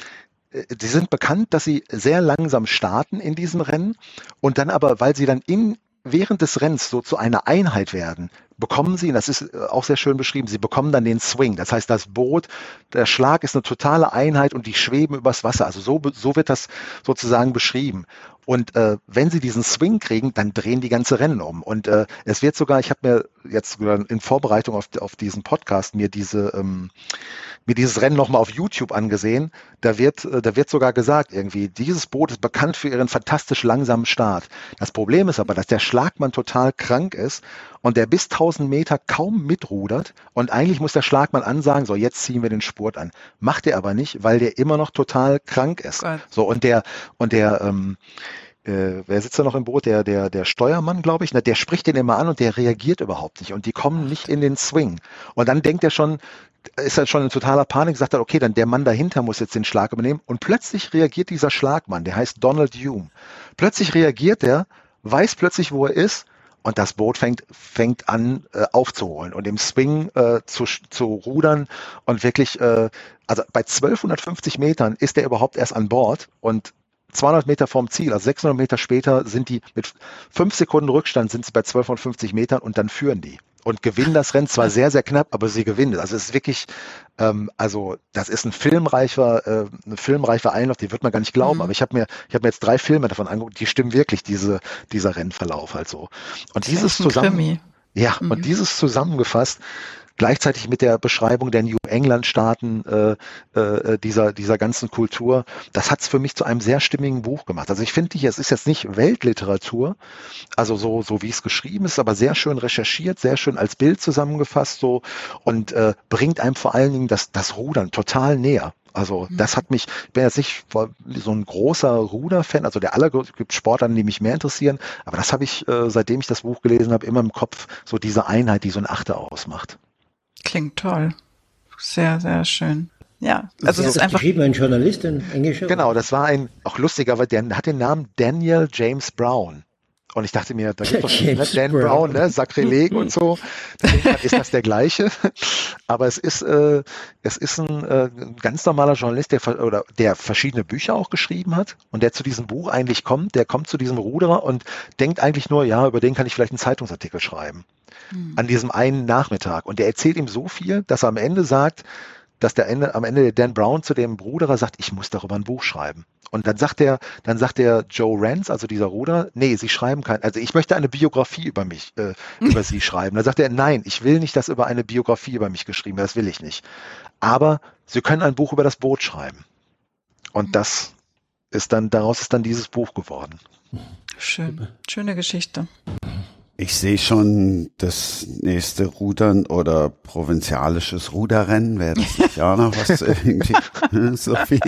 die sind bekannt, dass sie sehr langsam starten in diesem Rennen und dann aber, weil sie dann in während des Rennens so zu einer Einheit werden, bekommen sie, und das ist äh, auch sehr schön beschrieben, sie bekommen dann den Swing. Das heißt, das Boot, der Schlag ist eine totale Einheit und die schweben übers Wasser. Also so, so wird das sozusagen beschrieben. Und äh, wenn sie diesen Swing kriegen, dann drehen die ganze Rennen um. Und äh, es wird sogar, ich habe mir jetzt in Vorbereitung auf, auf diesen Podcast mir diese ähm, mir dieses Rennen nochmal auf YouTube angesehen. Da wird, äh, da wird sogar gesagt, irgendwie, dieses Boot ist bekannt für ihren fantastisch langsamen Start. Das Problem ist aber, dass der Schlagmann total krank ist und der bis 1000 Meter kaum mitrudert und eigentlich muss der Schlagmann ansagen, so jetzt ziehen wir den Spurt an. Macht er aber nicht, weil der immer noch total krank ist. Gott. So und der und der ähm, äh, wer sitzt da noch im Boot? Der, der, der Steuermann, glaube ich, ne? der spricht den immer an und der reagiert überhaupt nicht. Und die kommen nicht in den Swing. Und dann denkt er schon, ist er schon in totaler Panik, sagt er, okay, dann der Mann dahinter muss jetzt den Schlag übernehmen. Und plötzlich reagiert dieser Schlagmann, der heißt Donald Hume. Plötzlich reagiert er, weiß plötzlich, wo er ist und das Boot fängt, fängt an äh, aufzuholen und im Swing äh, zu, zu rudern und wirklich, äh, also bei 1250 Metern ist er überhaupt erst an Bord und 200 Meter vom Ziel, also 600 Meter später sind die mit fünf Sekunden Rückstand sind sie bei 1250 Metern und dann führen die und gewinnen das Rennen zwar sehr, sehr knapp, aber sie gewinnen. Also es ist wirklich, ähm, also das ist ein filmreicher, äh, eine filmreiche Einlauf, die wird man gar nicht glauben. Mhm. Aber ich habe mir, ich habe mir jetzt drei Filme davon angeguckt, die stimmen wirklich, diese, dieser Rennverlauf halt so. Und dieses zusammen, ja, mhm. und dieses zusammengefasst, gleichzeitig mit der Beschreibung der New England-Staaten äh, äh, dieser, dieser ganzen Kultur, das hat es für mich zu einem sehr stimmigen Buch gemacht. Also ich finde, es ist jetzt nicht Weltliteratur, also so, so wie es geschrieben ist, aber sehr schön recherchiert, sehr schön als Bild zusammengefasst so und äh, bringt einem vor allen Dingen das, das Rudern total näher. Also mhm. das hat mich, ich bin jetzt nicht so ein großer Ruder-Fan, also der aller gibt Sportarten, die mich mehr interessieren, aber das habe ich, äh, seitdem ich das Buch gelesen habe, immer im Kopf, so diese Einheit, die so ein Achter ausmacht. Klingt toll. Sehr, sehr schön. Ja, also es ist einfach. Geschrieben, ein Journalist, ein englischer. Genau, das war ein, auch lustiger, weil der hat den Namen Daniel James Brown. Und ich dachte mir, da gibt doch ne, Dan Brown, Brown ne, Sakrileg und so. Ist das der gleiche. Aber es ist, äh, es ist ein, äh, ein ganz normaler Journalist, der, oder, der verschiedene Bücher auch geschrieben hat und der zu diesem Buch eigentlich kommt. Der kommt zu diesem Ruderer und denkt eigentlich nur, ja, über den kann ich vielleicht einen Zeitungsartikel schreiben mhm. an diesem einen Nachmittag. Und der erzählt ihm so viel, dass er am Ende sagt, dass der Ende, am Ende der Dan Brown zu dem Bruderer sagt, ich muss darüber ein Buch schreiben. Und dann sagt der, dann sagt der Joe Rance, also dieser Ruder, nee, Sie schreiben kein, also ich möchte eine Biografie über mich, äh, über Sie schreiben. Dann sagt er, nein, ich will nicht, dass über eine Biografie über mich geschrieben wird, das will ich nicht. Aber Sie können ein Buch über das Boot schreiben. Und mhm. das ist dann, daraus ist dann dieses Buch geworden. Schön, schöne Geschichte. Ich sehe schon das nächste Rudern oder provinzialisches Ruderrennen. Wäre das nicht auch noch was irgendwie, Sophie?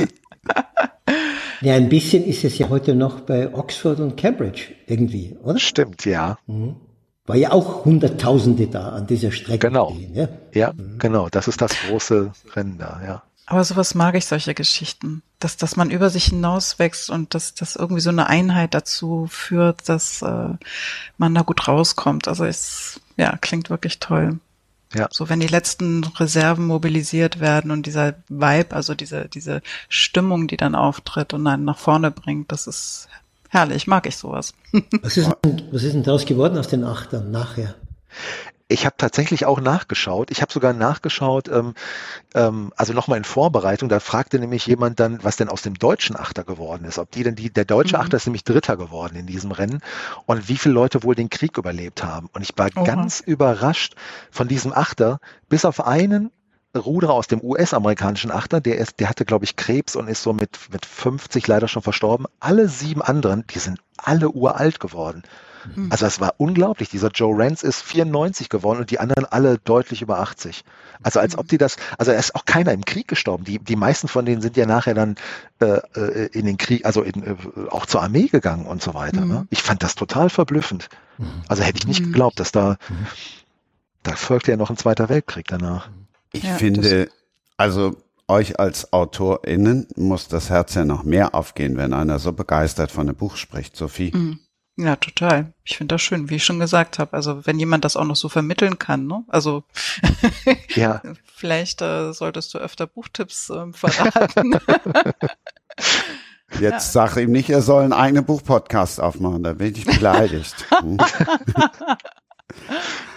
Ja, ein bisschen ist es ja heute noch bei Oxford und Cambridge irgendwie, oder? Stimmt, ja. Mhm. War ja auch Hunderttausende da an dieser Strecke. Genau. Gehen, ja, ja mhm. genau. Das ist das große Rennen da, ja. Aber sowas mag ich, solche Geschichten. Dass, dass man über sich hinauswächst und dass, dass irgendwie so eine Einheit dazu führt, dass äh, man da gut rauskommt. Also es ja, klingt wirklich toll. Ja. So wenn die letzten Reserven mobilisiert werden und dieser Vibe, also diese, diese Stimmung, die dann auftritt und einen nach vorne bringt, das ist herrlich, mag ich sowas. was, ist denn, was ist denn daraus geworden aus den Achtern nachher? Ich habe tatsächlich auch nachgeschaut. Ich habe sogar nachgeschaut, ähm, ähm, also nochmal in Vorbereitung, da fragte nämlich jemand dann, was denn aus dem deutschen Achter geworden ist. Ob die denn die, der deutsche mhm. Achter ist nämlich Dritter geworden in diesem Rennen und wie viele Leute wohl den Krieg überlebt haben. Und ich war Oha. ganz überrascht von diesem Achter, bis auf einen Ruderer aus dem US-amerikanischen Achter, der ist, der hatte, glaube ich, Krebs und ist so mit, mit 50 leider schon verstorben. Alle sieben anderen, die sind alle uralt geworden. Mhm. Also es war unglaublich. Dieser Joe Rance ist 94 geworden und die anderen alle deutlich über 80. Also als ob die das, also er ist auch keiner im Krieg gestorben. Die, die meisten von denen sind ja nachher dann äh, äh in den Krieg, also in, äh, auch zur Armee gegangen und so weiter. Ne? Mhm. Ich fand das total verblüffend. Mhm. Also hätte ich nicht mhm. geglaubt, dass da, mhm. da folgte ja noch ein Zweiter Weltkrieg danach. Ich ja, finde, also euch als AutorInnen muss das Herz ja noch mehr aufgehen, wenn einer so begeistert von einem Buch spricht, Sophie. Mhm. Ja, total. Ich finde das schön, wie ich schon gesagt habe. Also wenn jemand das auch noch so vermitteln kann, ne? Also ja. vielleicht äh, solltest du öfter Buchtipps äh, verraten. Jetzt ja. sag ihm nicht, er soll einen eigenen Buchpodcast aufmachen, da bin ich beleidigt.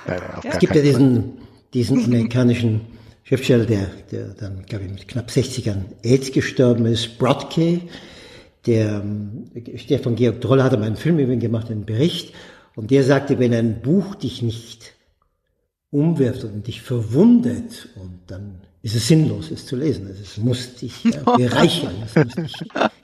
Hm. es gibt ja diesen, diesen amerikanischen Schriftsteller, der, der dann, glaube ich, mit knapp 60 Jahren AIDS gestorben ist, Brodke, der Stefan Georg Troll hat einmal einen Film über ihn gemacht, einen Bericht, und der sagte, wenn ein Buch dich nicht umwirft und dich verwundet, und dann ist es sinnlos, es zu lesen. Also es muss dich ja, bereichern, es muss dich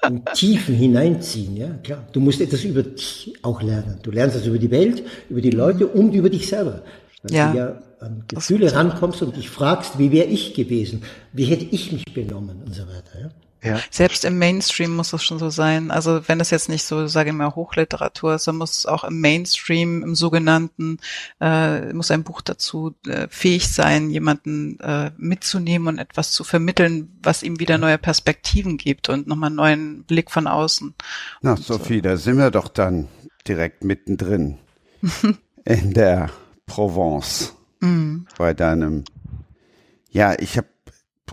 in Tiefen hineinziehen. Ja, klar. Du musst etwas über dich auch lernen. Du lernst das über die Welt, über die Leute und über dich selber. Weil ja. du ja an Gefühle rankommst und dich fragst, wie wäre ich gewesen? Wie hätte ich mich benommen und so weiter. Ja? Ja. Selbst im Mainstream muss es schon so sein. Also wenn es jetzt nicht so, sage ich mal, Hochliteratur ist, dann muss es auch im Mainstream, im sogenannten, äh, muss ein Buch dazu äh, fähig sein, jemanden äh, mitzunehmen und etwas zu vermitteln, was ihm wieder neue Perspektiven gibt und nochmal einen neuen Blick von außen. Na, Sophie, so. da sind wir doch dann direkt mittendrin in der Provence mm. bei deinem. Ja, ich habe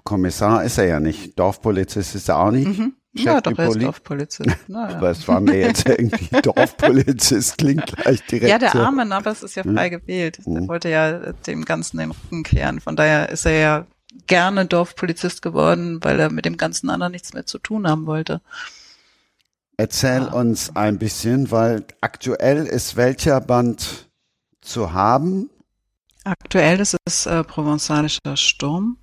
Kommissar ist er ja nicht. Dorfpolizist ist er auch nicht. Mhm. ja, doch, er ist Dorfpolizist. Naja. aber es war mir jetzt irgendwie Dorfpolizist, klingt gleich direkt. Ja, der arme Nabas ist ja frei mhm. gewählt. Der mhm. wollte ja dem Ganzen den Rücken kehren. Von daher ist er ja gerne Dorfpolizist geworden, weil er mit dem ganzen anderen nichts mehr zu tun haben wollte. Erzähl ja. uns ein bisschen, weil aktuell ist welcher Band zu haben? Aktuell ist es äh, Provenzalischer Sturm.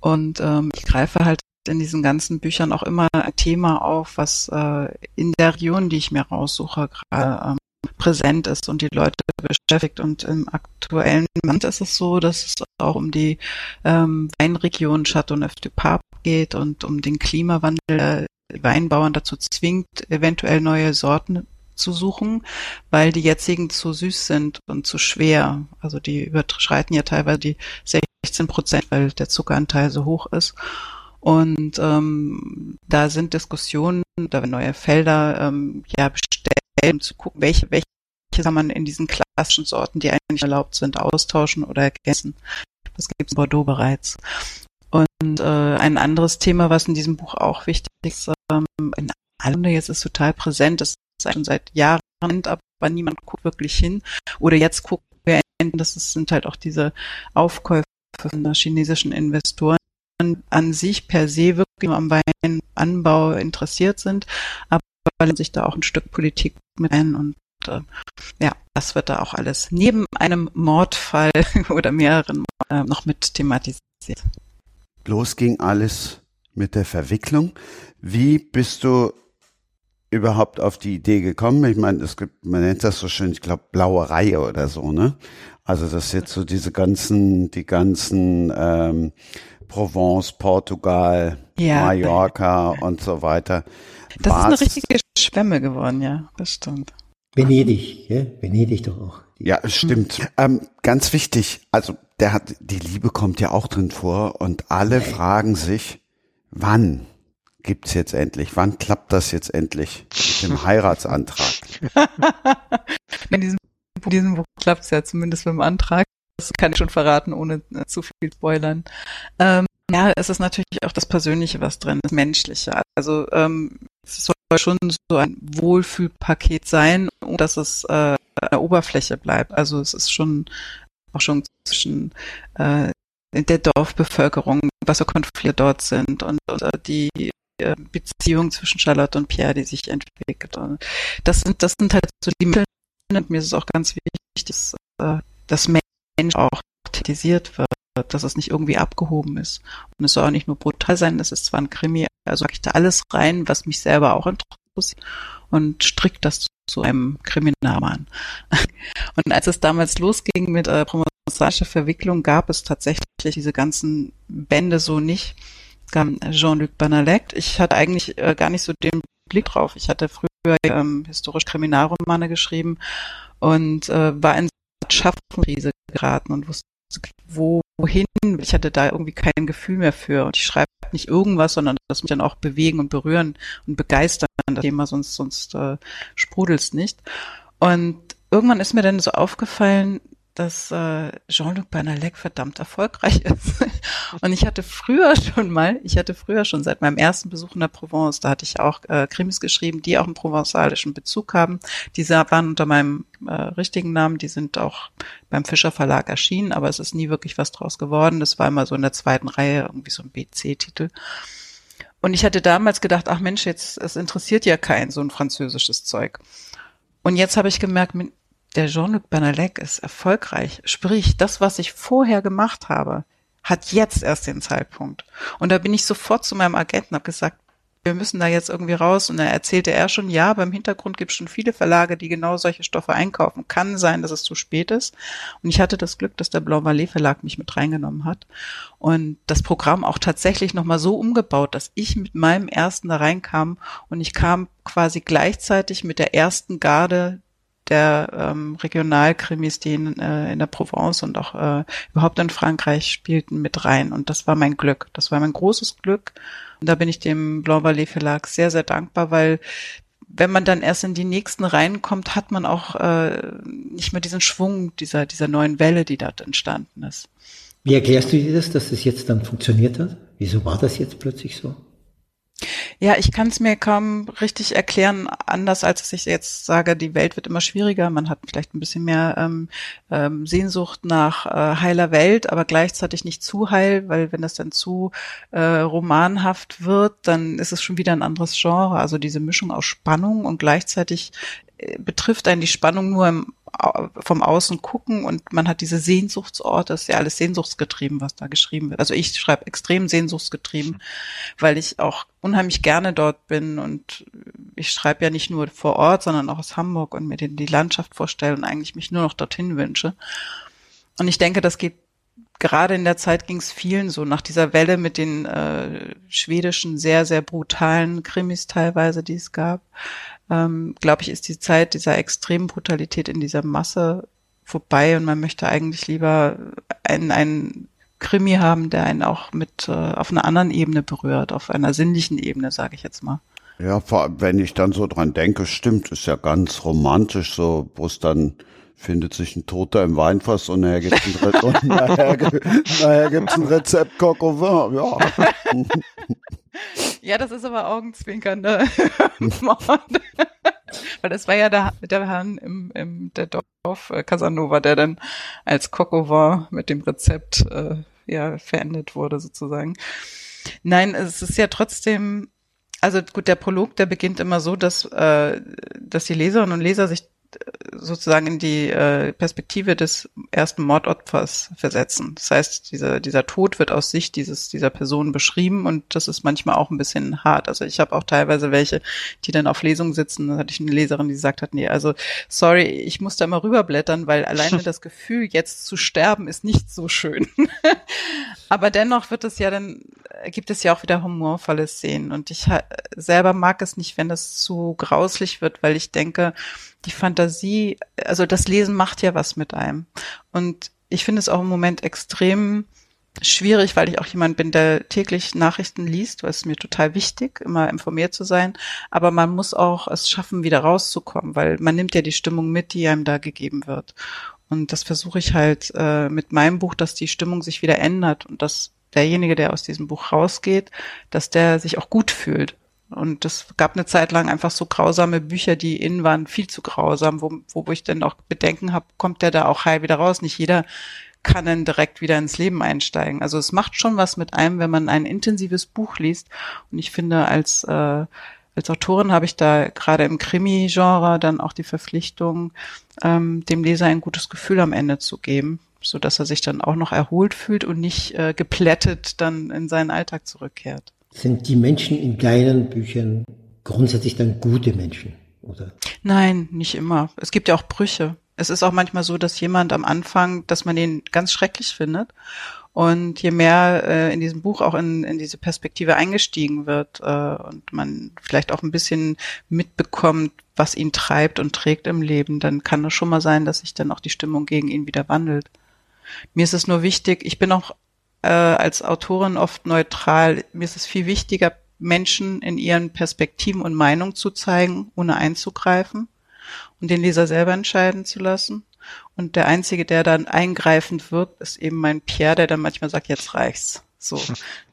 Und ähm, ich greife halt in diesen ganzen Büchern auch immer ein Thema auf, was äh, in der Region, die ich mir raussuche, gerade ähm, präsent ist und die Leute beschäftigt. Und im aktuellen Moment ist es so, dass es auch um die ähm, Weinregion Châteauneuf du Pape geht und um den Klimawandel, der Weinbauern dazu zwingt, eventuell neue Sorten zu suchen, weil die jetzigen zu süß sind und zu schwer. Also die überschreiten ja teilweise die 16 Prozent, weil der Zuckeranteil so hoch ist. Und ähm, da sind Diskussionen, da werden neue Felder ähm, ja bestellt, um zu gucken, welche, welche kann man in diesen klassischen Sorten, die eigentlich erlaubt sind, austauschen oder ergänzen. Das gibt es in Bordeaux bereits. Und äh, ein anderes Thema, was in diesem Buch auch wichtig ist, ähm, in allem jetzt ist total präsent, ist schon seit Jahren, aber niemand guckt wirklich hin. Oder jetzt gucken wir, das sind halt auch diese Aufkäufe von chinesischen Investoren an sich per se wirklich am Weinanbau interessiert sind, aber sich da auch ein Stück Politik mit ein und äh, ja, das wird da auch alles neben einem Mordfall oder mehreren äh, noch mit thematisiert. Los ging alles mit der Verwicklung. Wie bist du überhaupt auf die Idee gekommen? Ich meine, es gibt, man nennt das so schön, ich glaube, blaue Reihe oder so, ne? Also das jetzt so diese ganzen, die ganzen ähm, Provence, Portugal, ja. Mallorca und so weiter. Das War's, ist eine richtige Schwemme geworden, ja, das stimmt. Venedig, ja? Venedig doch auch. Ja, stimmt. Ähm, ganz wichtig, also der hat, die Liebe kommt ja auch drin vor und alle fragen sich, wann? Gibt's jetzt endlich? Wann klappt das jetzt endlich mit dem Heiratsantrag? In diesem, in diesem Buch klappt's ja zumindest mit dem Antrag. Das kann ich schon verraten, ohne äh, zu viel Spoilern. Ähm, ja, es ist natürlich auch das Persönliche, was drin ist, Menschliche. Also ähm, es soll schon so ein Wohlfühlpaket sein, dass es äh, an der Oberfläche bleibt. Also es ist schon auch schon zwischen äh, der Dorfbevölkerung, was für Konflikte dort sind und, und äh, die Beziehung zwischen Charlotte und Pierre, die sich entwickelt. Das sind, das sind halt so die Mittel. Und mir ist es auch ganz wichtig, dass, äh, dass Mensch auch thematisiert wird, dass es nicht irgendwie abgehoben ist. Und es soll auch nicht nur brutal sein, es ist zwar ein Krimi, also ich da alles rein, was mich selber auch interessiert und strickt das zu einem Kriminalroman. Und als es damals losging mit äh, promosarischer Verwicklung, gab es tatsächlich diese ganzen Bände so nicht Jean-Luc Banalect. Ich hatte eigentlich äh, gar nicht so den Blick drauf. Ich hatte früher ähm, historisch Kriminalromane geschrieben und äh, war in Schaffenkrise geraten und wusste, wo, wohin. Ich hatte da irgendwie kein Gefühl mehr für. Und ich schreibe nicht irgendwas, sondern das mich dann auch bewegen und berühren und begeistern, das Thema, sonst, sonst äh, sprudelt's nicht. Und irgendwann ist mir dann so aufgefallen, dass äh, Jean-Luc Bernalec verdammt erfolgreich ist. Und ich hatte früher schon mal, ich hatte früher schon seit meinem ersten Besuch in der Provence, da hatte ich auch äh, Krimis geschrieben, die auch einen provenzalischen Bezug haben. Diese waren unter meinem äh, richtigen Namen, die sind auch beim Fischer Verlag erschienen, aber es ist nie wirklich was draus geworden. Das war immer so in der zweiten Reihe irgendwie so ein BC-Titel. Und ich hatte damals gedacht, ach Mensch, jetzt, es interessiert ja keinen, so ein französisches Zeug. Und jetzt habe ich gemerkt, der Jean-Luc Bernalec ist erfolgreich. Sprich, das, was ich vorher gemacht habe, hat jetzt erst den Zeitpunkt. Und da bin ich sofort zu meinem Agenten, habe gesagt, wir müssen da jetzt irgendwie raus. Und da erzählte er schon, ja, beim Hintergrund gibt es schon viele Verlage, die genau solche Stoffe einkaufen. Kann sein, dass es zu spät ist. Und ich hatte das Glück, dass der Blanc Vallée Verlag mich mit reingenommen hat. Und das Programm auch tatsächlich nochmal so umgebaut, dass ich mit meinem ersten da reinkam. Und ich kam quasi gleichzeitig mit der ersten Garde der ähm, Regionalkrimis, die in, äh, in der Provence und auch äh, überhaupt in Frankreich spielten, mit rein. Und das war mein Glück. Das war mein großes Glück. Und da bin ich dem Blanc Vallée Verlag sehr, sehr dankbar, weil wenn man dann erst in die nächsten reinkommt, hat man auch äh, nicht mehr diesen Schwung dieser, dieser neuen Welle, die dort entstanden ist. Wie erklärst du dir das, dass das jetzt dann funktioniert hat? Wieso war das jetzt plötzlich so? Ja, ich kann es mir kaum richtig erklären, anders als dass ich jetzt sage, die Welt wird immer schwieriger. Man hat vielleicht ein bisschen mehr ähm, ähm, Sehnsucht nach äh, heiler Welt, aber gleichzeitig nicht zu heil, weil wenn das dann zu äh, romanhaft wird, dann ist es schon wieder ein anderes Genre. Also diese Mischung aus Spannung und gleichzeitig äh, betrifft einen die Spannung nur im vom Außen gucken und man hat diese Sehnsuchtsorte, das ist ja alles sehnsuchtsgetrieben, was da geschrieben wird. Also ich schreibe extrem sehnsuchtsgetrieben, weil ich auch unheimlich gerne dort bin und ich schreibe ja nicht nur vor Ort, sondern auch aus Hamburg und mir die Landschaft vorstelle und eigentlich mich nur noch dorthin wünsche. Und ich denke, das geht gerade in der Zeit ging es vielen so nach dieser Welle mit den äh, schwedischen sehr sehr brutalen Krimis teilweise, die es gab ähm, glaube ich, ist die Zeit dieser extremen Brutalität in dieser Masse vorbei und man möchte eigentlich lieber einen, einen Krimi haben, der einen auch mit äh, auf einer anderen Ebene berührt, auf einer sinnlichen Ebene, sage ich jetzt mal. Ja, vor allem, wenn ich dann so dran denke, stimmt, ist ja ganz romantisch, so, wo es dann findet sich ein Toter im Weinfass und nachher gibt's ein, Re und nachher, nachher gibt's ein Rezept Coq au vin, ja. Ja, das ist aber augenzwinkernde Mord. Weil das war ja der, der Herrn im, im der Dorf äh, Casanova, der dann als au vin mit dem Rezept äh, ja verendet wurde sozusagen. Nein, es ist ja trotzdem, also gut, der Prolog, der beginnt immer so, dass, äh, dass die Leserinnen und Leser sich sozusagen in die äh, Perspektive des ersten Mordopfers versetzen. Das heißt, dieser, dieser Tod wird aus Sicht dieses, dieser Person beschrieben und das ist manchmal auch ein bisschen hart. Also ich habe auch teilweise welche, die dann auf Lesung sitzen. Da hatte ich eine Leserin, die gesagt hat, nee, also sorry, ich muss da mal rüberblättern, weil alleine das Gefühl, jetzt zu sterben, ist nicht so schön. Aber dennoch wird es ja dann, gibt es ja auch wieder humorvolle Szenen und ich selber mag es nicht, wenn das zu grauslich wird, weil ich denke, die Fantasie, also das Lesen macht ja was mit einem. Und ich finde es auch im Moment extrem schwierig, weil ich auch jemand bin, der täglich Nachrichten liest, weil es mir total wichtig, immer informiert zu sein. Aber man muss auch es schaffen, wieder rauszukommen, weil man nimmt ja die Stimmung mit, die einem da gegeben wird. Und das versuche ich halt äh, mit meinem Buch, dass die Stimmung sich wieder ändert und dass derjenige, der aus diesem Buch rausgeht, dass der sich auch gut fühlt. Und es gab eine Zeit lang einfach so grausame Bücher, die innen waren viel zu grausam, wo, wo ich dann auch Bedenken habe, kommt der da auch heil wieder raus? Nicht jeder kann dann direkt wieder ins Leben einsteigen. Also es macht schon was mit einem, wenn man ein intensives Buch liest. Und ich finde, als, äh, als Autorin habe ich da gerade im Krimi-Genre dann auch die Verpflichtung, ähm, dem Leser ein gutes Gefühl am Ende zu geben, so dass er sich dann auch noch erholt fühlt und nicht äh, geplättet dann in seinen Alltag zurückkehrt. Sind die Menschen in deinen Büchern grundsätzlich dann gute Menschen, oder? Nein, nicht immer. Es gibt ja auch Brüche. Es ist auch manchmal so, dass jemand am Anfang, dass man ihn ganz schrecklich findet. Und je mehr äh, in diesem Buch auch in, in diese Perspektive eingestiegen wird äh, und man vielleicht auch ein bisschen mitbekommt, was ihn treibt und trägt im Leben, dann kann es schon mal sein, dass sich dann auch die Stimmung gegen ihn wieder wandelt. Mir ist es nur wichtig, ich bin auch äh, als Autorin oft neutral. Mir ist es viel wichtiger, Menschen in ihren Perspektiven und Meinungen zu zeigen, ohne einzugreifen und den Leser selber entscheiden zu lassen. Und der Einzige, der dann eingreifend wirkt, ist eben mein Pierre, der dann manchmal sagt, jetzt reicht's. So.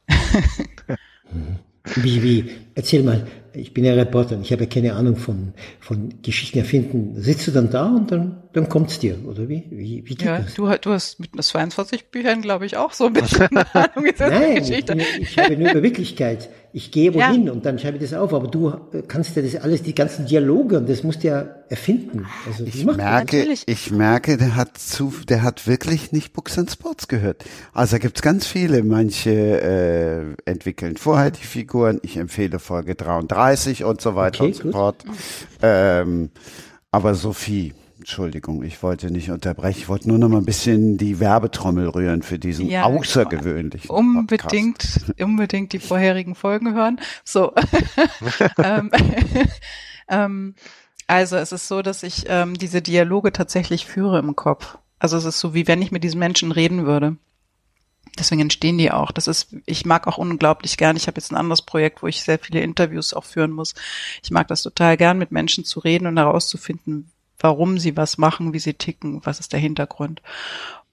Wie, wie, erzähl mal, ich bin ja Reporter und ich habe ja keine Ahnung von, von Geschichten erfinden. Sitzt du dann da und dann, dann kommt's dir, oder wie? Wie, wie geht ja, das? Du, du hast mit 22 Büchern, glaube ich, auch so ein bisschen Ahnung Nein, Geschichte. Ich, ich habe nur über Wirklichkeit. Ich gehe wohin ja. und dann schreibe ich das auf, aber du kannst ja das alles, die ganzen Dialoge und das musst du ja erfinden. Also, ich merke, ich merke, der hat zu, der hat wirklich nicht Books and Sports gehört. Also da gibt's ganz viele, manche äh, entwickeln vorher die Figuren. Ich empfehle Folge 33 und so weiter okay, und so fort. Ähm, aber Sophie, Entschuldigung, ich wollte nicht unterbrechen. Ich wollte nur noch mal ein bisschen die Werbetrommel rühren für diesen ja, außergewöhnlichen. Unbedingt, Podcast. unbedingt die vorherigen Folgen hören. So. ähm, ähm, also es ist so, dass ich ähm, diese Dialoge tatsächlich führe im Kopf. Also es ist so, wie wenn ich mit diesen Menschen reden würde. Deswegen entstehen die auch. Das ist, ich mag auch unglaublich gern. Ich habe jetzt ein anderes Projekt, wo ich sehr viele Interviews auch führen muss. Ich mag das total gern, mit Menschen zu reden und herauszufinden, warum sie was machen, wie sie ticken, was ist der Hintergrund.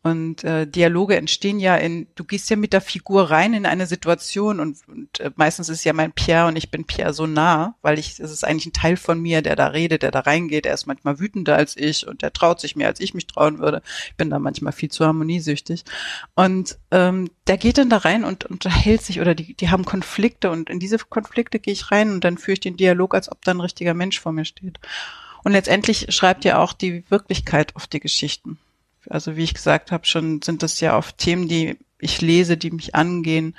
Und äh, Dialoge entstehen ja in, du gehst ja mit der Figur rein in eine Situation und, und äh, meistens ist ja mein Pierre und ich bin Pierre so nah, weil ich, es ist eigentlich ein Teil von mir, der da redet, der da reingeht, er ist manchmal wütender als ich und der traut sich mehr, als ich mich trauen würde. Ich bin da manchmal viel zu harmoniesüchtig. Und ähm, der geht dann da rein und unterhält sich oder die, die haben Konflikte und in diese Konflikte gehe ich rein und dann führe ich den Dialog, als ob da ein richtiger Mensch vor mir steht. Und letztendlich schreibt ja auch die Wirklichkeit auf die Geschichten. Also wie ich gesagt habe, schon sind das ja oft Themen, die ich lese, die mich angehen.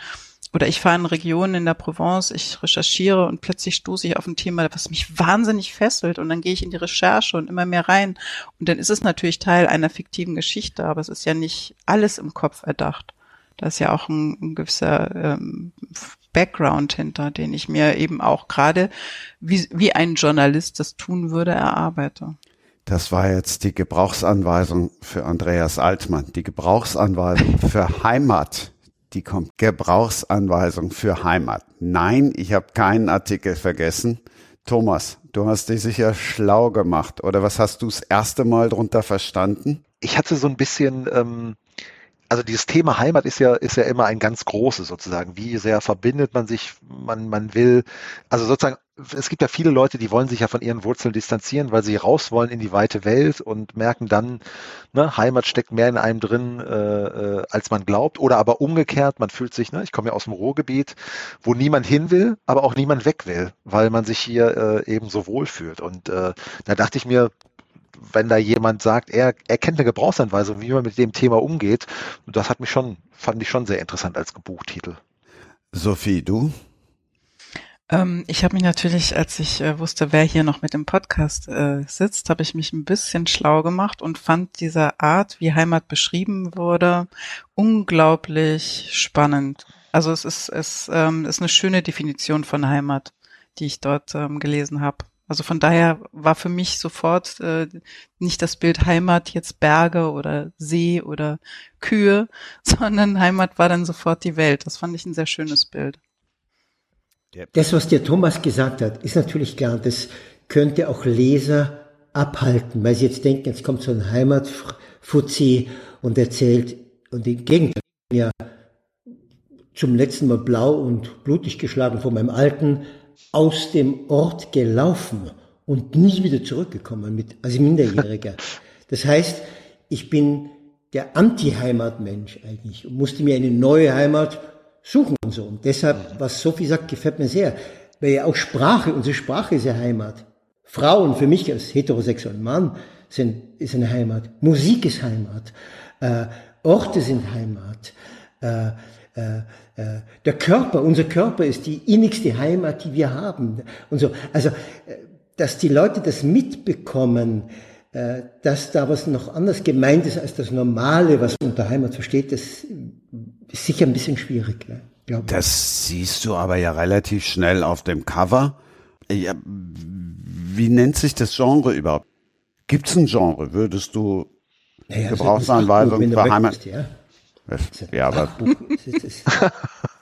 Oder ich fahre in Regionen in der Provence, ich recherchiere und plötzlich stoße ich auf ein Thema, was mich wahnsinnig fesselt und dann gehe ich in die Recherche und immer mehr rein. Und dann ist es natürlich Teil einer fiktiven Geschichte, aber es ist ja nicht alles im Kopf erdacht. Da ist ja auch ein, ein gewisser ähm, Background hinter, den ich mir eben auch gerade, wie, wie ein Journalist das tun würde, erarbeite. Das war jetzt die Gebrauchsanweisung für Andreas Altmann. Die Gebrauchsanweisung für Heimat. Die kommt. Gebrauchsanweisung für Heimat. Nein, ich habe keinen Artikel vergessen. Thomas, du hast dich sicher schlau gemacht. Oder was hast du das erste Mal drunter verstanden? Ich hatte so ein bisschen ähm, also dieses Thema Heimat ist ja, ist ja immer ein ganz großes sozusagen. Wie sehr verbindet man sich, man, man will, also sozusagen, es gibt ja viele Leute, die wollen sich ja von ihren Wurzeln distanzieren, weil sie raus wollen in die weite Welt und merken dann, ne, Heimat steckt mehr in einem drin, äh, äh, als man glaubt. Oder aber umgekehrt, man fühlt sich, ne, ich komme ja aus dem Ruhrgebiet, wo niemand hin will, aber auch niemand weg will, weil man sich hier äh, eben so wohl fühlt. Und äh, da dachte ich mir, wenn da jemand sagt, er, er kennt eine Gebrauchsanweisung, wie man mit dem Thema umgeht, das hat mich schon, fand ich schon sehr interessant als Buchtitel. Sophie, du? Ähm, ich habe mich natürlich, als ich äh, wusste, wer hier noch mit dem Podcast äh, sitzt, habe ich mich ein bisschen schlau gemacht und fand diese Art, wie Heimat beschrieben wurde, unglaublich spannend. Also es ist, es ähm, ist eine schöne Definition von Heimat, die ich dort ähm, gelesen habe. Also von daher war für mich sofort äh, nicht das Bild Heimat jetzt Berge oder See oder Kühe, sondern Heimat war dann sofort die Welt. Das fand ich ein sehr schönes Bild. Das, was der Thomas gesagt hat, ist natürlich klar, das könnte auch Leser abhalten, weil sie jetzt denken, jetzt kommt so ein Heimatfuzzi und erzählt, und im Gegenteil, ja zum letzten Mal blau und blutig geschlagen von meinem alten aus dem Ort gelaufen und nie wieder zurückgekommen mit, als Minderjähriger. Das heißt, ich bin der Anti-Heimatmensch eigentlich und musste mir eine neue Heimat suchen und so. Und deshalb, was Sophie sagt, gefällt mir sehr. Weil ja auch Sprache, unsere Sprache ist ja Heimat. Frauen für mich als heterosexuellen Mann sind, ist eine Heimat. Musik ist Heimat. Äh, Orte sind Heimat. Äh, der Körper, unser Körper ist die innigste Heimat, die wir haben. Und so. Also, äh, dass die Leute das mitbekommen, äh, dass da was noch anders gemeint ist als das Normale, was man unter Heimat versteht, das ist sicher ein bisschen schwierig. Ne? Das siehst du aber ja relativ schnell auf dem Cover. Ja, wie nennt sich das Genre überhaupt? Gibt es ein Genre? Würdest du naja, Gebrauchsanweisung für Heimat? Ja. Ja, aber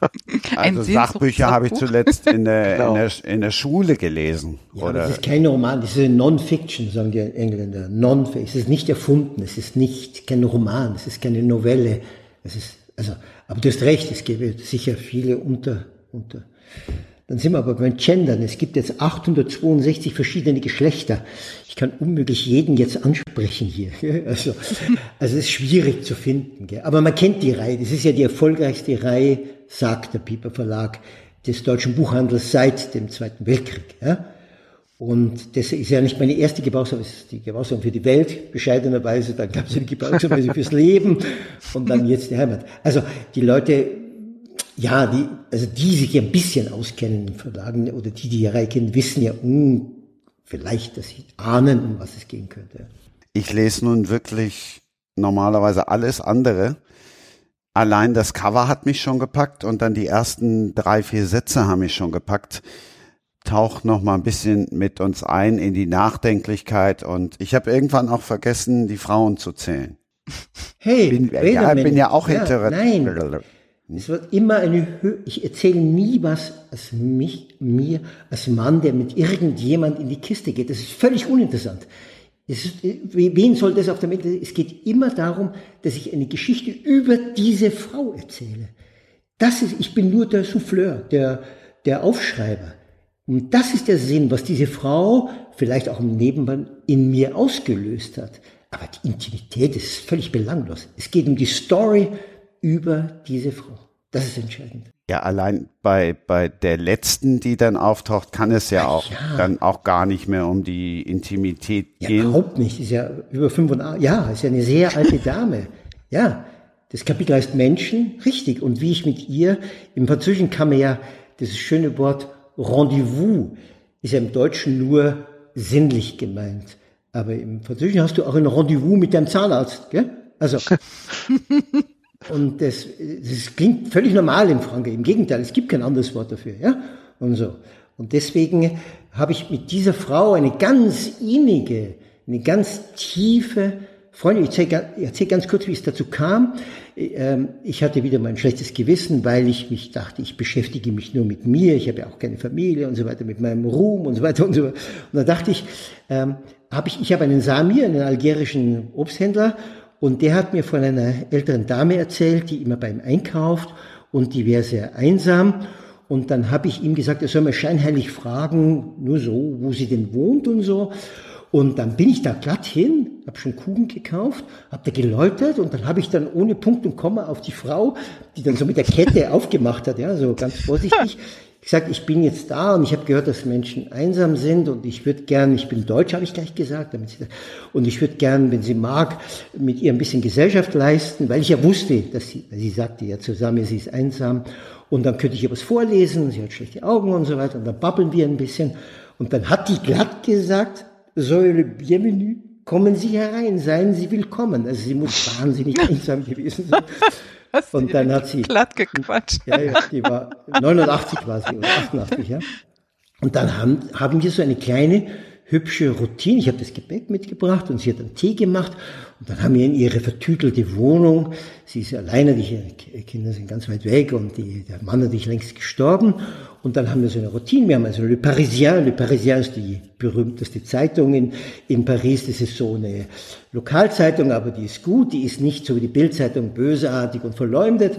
also Sachbücher habe ich zuletzt in der, genau. in, der, in der Schule gelesen. Ja, oder? Das ist kein Roman, das ist Non-Fiction, sagen die Engländer. Non es ist nicht erfunden, es ist nicht kein Roman, es ist keine Novelle. Es ist, also, aber du hast recht, es gibt sicher viele unter, unter dann sind wir aber beim Gendern. Es gibt jetzt 862 verschiedene Geschlechter. Ich kann unmöglich jeden jetzt ansprechen hier. Also, also es ist schwierig zu finden. Aber man kennt die Reihe. Das ist ja die erfolgreichste Reihe, sagt der Pieper Verlag, des deutschen Buchhandels seit dem Zweiten Weltkrieg. Und das ist ja nicht meine erste Gebrauchsanweisung, es ist die Gebrauchsanweisung für die Welt, bescheidenerweise. Dann gab es eine Gebrauchsanweisung fürs Leben und dann jetzt die Heimat. Also die Leute ja, die, also die sich ein bisschen auskennen in Verlagen oder die, die hier kennen, wissen ja um, vielleicht, dass sie ahnen, um was es gehen könnte. Ich lese nun wirklich normalerweise alles andere. Allein das Cover hat mich schon gepackt und dann die ersten drei, vier Sätze haben mich schon gepackt. Taucht noch mal ein bisschen mit uns ein in die Nachdenklichkeit und ich habe irgendwann auch vergessen, die Frauen zu zählen. Hey, bin, ja, bin ja auch ja, hinter. Nein, es wird immer eine Höhe. Ich erzähle nie was als mich, mir, als Mann, der mit irgendjemand in die Kiste geht. Das ist völlig uninteressant. Ist, wen soll das auf der Welt? Es geht immer darum, dass ich eine Geschichte über diese Frau erzähle. Das ist, ich bin nur der Souffleur, der, der Aufschreiber. Und das ist der Sinn, was diese Frau vielleicht auch im Nebenband in mir ausgelöst hat. Aber die Intimität ist völlig belanglos. Es geht um die Story über diese Frau. Das ist entscheidend. Ja, allein bei, bei der letzten, die dann auftaucht, kann es ja auch ja. dann auch gar nicht mehr um die Intimität ja, gehen. Überhaupt nicht. Ist ja über 85, ja, ist ja eine sehr alte Dame. Ja, das Kapitel heißt Menschen, richtig. Und wie ich mit ihr, im Französischen kann man ja dieses schöne Wort Rendezvous, ist ja im Deutschen nur sinnlich gemeint. Aber im Französischen hast du auch ein Rendezvous mit deinem Zahnarzt, gell? Also, Und das, das klingt völlig normal in Frankreich. Im Gegenteil, es gibt kein anderes Wort dafür, ja? Und so. Und deswegen habe ich mit dieser Frau eine ganz innige, eine ganz tiefe Freundin. Ich erzähle, erzähle ganz kurz, wie es dazu kam. Ähm, ich hatte wieder mein schlechtes Gewissen, weil ich mich dachte, ich beschäftige mich nur mit mir. Ich habe ja auch keine Familie und so weiter, mit meinem Ruhm und so weiter und so weiter. Und da dachte ich, ähm, habe ich, ich habe einen Samir, einen algerischen Obsthändler, und der hat mir von einer älteren Dame erzählt, die immer bei ihm einkauft und die wäre sehr einsam. Und dann habe ich ihm gesagt, er soll mir scheinheilig fragen, nur so, wo sie denn wohnt und so. Und dann bin ich da glatt hin, habe schon Kuchen gekauft, habe da geläutert und dann habe ich dann ohne Punkt und Komma auf die Frau, die dann so mit der Kette aufgemacht hat, ja, so ganz vorsichtig, gesagt, ich bin jetzt da und ich habe gehört, dass Menschen einsam sind und ich würde gern, ich bin Deutsch, habe ich gleich gesagt, damit sie, und ich würde gern, wenn sie mag, mit ihr ein bisschen Gesellschaft leisten, weil ich ja wusste, dass sie, sie sagte ja zusammen, sie ist einsam und dann könnte ich ihr was vorlesen, sie hat schlechte Augen und so weiter und dann babbeln wir ein bisschen und dann hat die glatt gesagt, soll le bienvenue, kommen Sie herein, seien Sie willkommen. Also sie muss wahnsinnig einsam gewesen sein. Hast und dann hat sie glatt gequatscht. Ja, ja, die war 89 war sie oder 88, ja. Und dann haben, haben wir so eine kleine hübsche Routine. Ich habe das Gebäck mitgebracht und sie hat einen Tee gemacht. Und dann haben wir in ihre vertütelte Wohnung, sie ist alleine, die Kinder sind ganz weit weg und die, der Mann hat nicht längst gestorben. Und dann haben wir so eine Routine. Wir haben also Le Parisien. Le Parisien ist die berühmteste Zeitung in, in Paris. Das ist so eine Lokalzeitung, aber die ist gut. Die ist nicht so wie die Bildzeitung bösartig und verleumdet.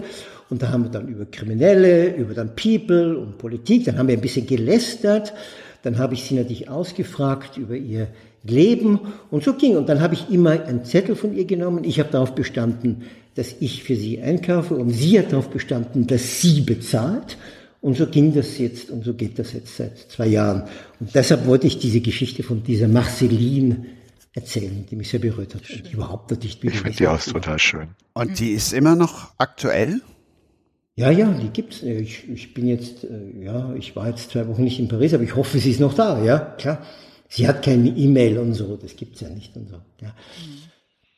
Und da haben wir dann über Kriminelle, über dann People und Politik. Dann haben wir ein bisschen gelästert. Dann habe ich sie natürlich ausgefragt über ihr Leben und so ging. Und dann habe ich immer einen Zettel von ihr genommen. Ich habe darauf bestanden, dass ich für sie einkaufe und sie hat darauf bestanden, dass sie bezahlt. Und so ging das jetzt und so geht das jetzt seit zwei Jahren. Und deshalb wollte ich diese Geschichte von dieser Marceline erzählen, die mich sehr berührt hat. Und überhaupt nicht Ich finde die auch total schön. Und die ist immer noch aktuell? Ja, ja, die gibt's. Ich, ich bin jetzt, äh, ja, ich war jetzt zwei Wochen nicht in Paris, aber ich hoffe, sie ist noch da, ja, klar. Sie hat keine E-Mail und so, das gibt's ja nicht und so, ja.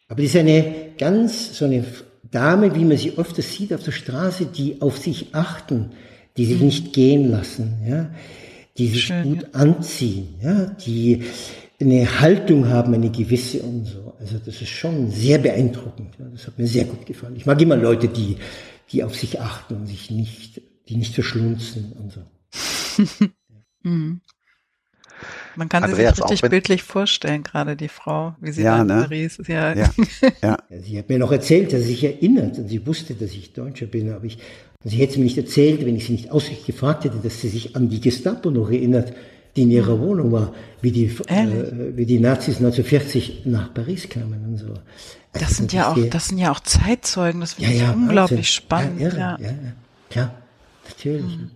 Aber die ist eine ganz, so eine Dame, wie man sie öfter sieht auf der Straße, die auf sich achten, die sich mhm. nicht gehen lassen, ja, die sich Schön, gut ja. anziehen, ja, die eine Haltung haben, eine gewisse und so. Also das ist schon sehr beeindruckend. Ja. Das hat mir sehr gut gefallen. Ich mag immer Leute, die, die auf sich achten und sich nicht die nicht verschlunzen und so. mhm. Man kann Andreas, sich richtig bildlich vorstellen, gerade die Frau, wie sie ja, da in ne? Paris ist. Ja. Ja. ja. sie hat mir noch erzählt, dass sie sich erinnert und sie wusste, dass ich Deutscher bin, aber ich, sie hätte mir nicht erzählt, wenn ich sie nicht ausdrücklich gefragt hätte, dass sie sich an die Gestapo noch erinnert, die in ihrer Wohnung war, wie die, äh, wie die Nazis 1940 nach Paris kamen und so. Also das sind ja auch, das sind ja auch Zeitzeugen, das finde ja, ich ja, unglaublich Wahnsinn. spannend. Ja, irre, ja. ja, klar, natürlich. Mhm.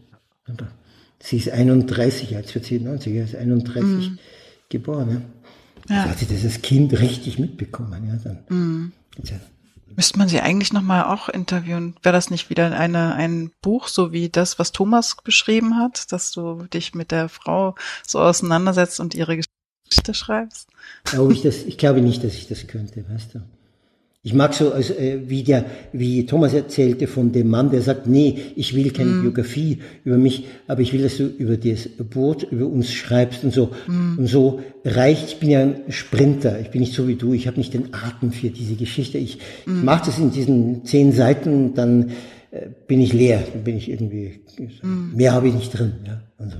Sie ist 31, als wird sie 90, sie ist 31 mhm. geboren. Ja. Also hat sie das als Kind richtig mitbekommen. Ja, dann, mhm. ja. Müsste man sie eigentlich nochmal auch interviewen? Wäre das nicht wieder eine, ein Buch, so wie das, was Thomas beschrieben hat, dass du dich mit der Frau so auseinandersetzt und ihre Geschichte schreibst? Ich, das, ich glaube nicht, dass ich das könnte, weißt du. Ich mag so, also, äh, wie, der, wie Thomas erzählte von dem Mann, der sagt, nee, ich will keine mm. Biografie über mich, aber ich will, dass du über das Boot, über uns schreibst und so. Mm. Und so reicht, ich bin ja ein Sprinter, ich bin nicht so wie du, ich habe nicht den Atem für diese Geschichte. Ich mm. mache das in diesen zehn Seiten und dann äh, bin ich leer, dann bin ich irgendwie, mm. mehr habe ich nicht drin. Ja, und so.